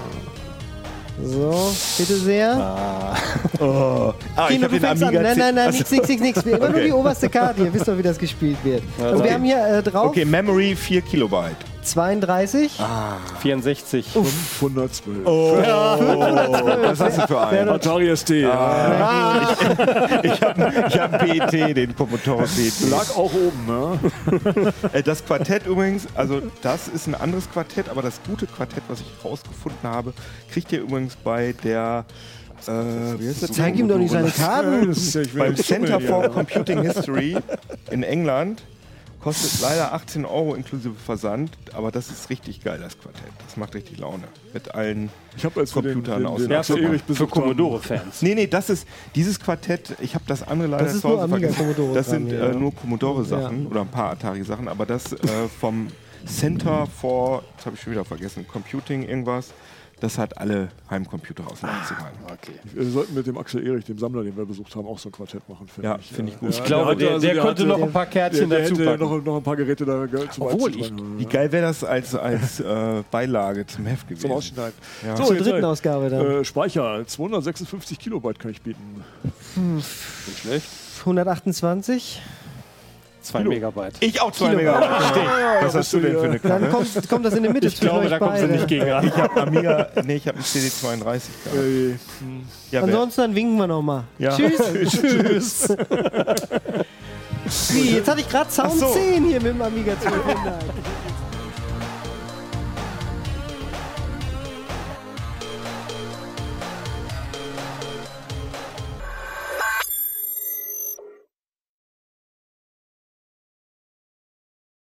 So, bitte sehr. Ah. Oh. Ah, Kino, ich du fängst an. Nein, nein, nein, nichts, nichts, nichts, Immer okay. nur die oberste Karte. Ihr wisst doch, wie das gespielt wird. Und okay. wir haben hier äh, drauf. Okay, Memory 4 Kilobyte. 32. Ah. 64. 512. Oh. Ja. 512. Was hast du für einen? Atari ST. Ah. Ich, ich habe hab PET, den Commodore PET. Lag auch oben, ne? Das Quartett übrigens, also das ist ein anderes Quartett, aber das gute Quartett, was ich rausgefunden habe, kriegt ihr übrigens bei der äh, wie heißt das? Zeig ihm doch nicht seine Karten. Beim Center for Computing History in England Kostet leider 18 Euro inklusive Versand, aber das ist richtig geil, das Quartett. Das macht richtig Laune. Mit allen ich als Computern aus. Den für, für Commodore-Fans. Nee, nee, das ist dieses Quartett, ich habe das andere leider das zu Hause vergessen. Das sind äh, nur Commodore-Sachen ja. oder ein paar Atari-Sachen, aber das äh, vom Center for, das habe ich schon wieder vergessen, Computing irgendwas. Das hat alle Heimcomputer aus den 90ern. Wir sollten mit dem Axel Erich, dem Sammler, den wir besucht haben, auch so ein Quartett machen. finde Ja, ich. finde ich gut. Ja, Ich glaube, hatte der- der der konnte hatte- noch ein paar Kärtchen der, der dazu hätte packen. noch, noch ein paar Geräte da zum Obwohl, ich, wie geil wäre das als, als äh, Beilage zum Heft gewesen? Zum Ausschneiden. Ja. So, Zur dritten Ausgabe dann. Äh, Speicher, 256 Kilobyte kann ich bieten. Nicht schlecht. 128. 2 Kilo. Megabyte. Ich auch zwei Kilo. Megabyte. Was hast du denn für eine Dann Karre? kommt, kommt das in die Mitte Ich glaube, euch da kommt sie beide. nicht gegen an. Ich habe Amiga, nee, ich habe einen CD32 gehabt. Äh, Ja, Ansonsten dann winken wir nochmal. Ja. Tschüss. Tschüss. Wie, jetzt hatte ich gerade Sound so. 10 hier mit dem Amiga 1200.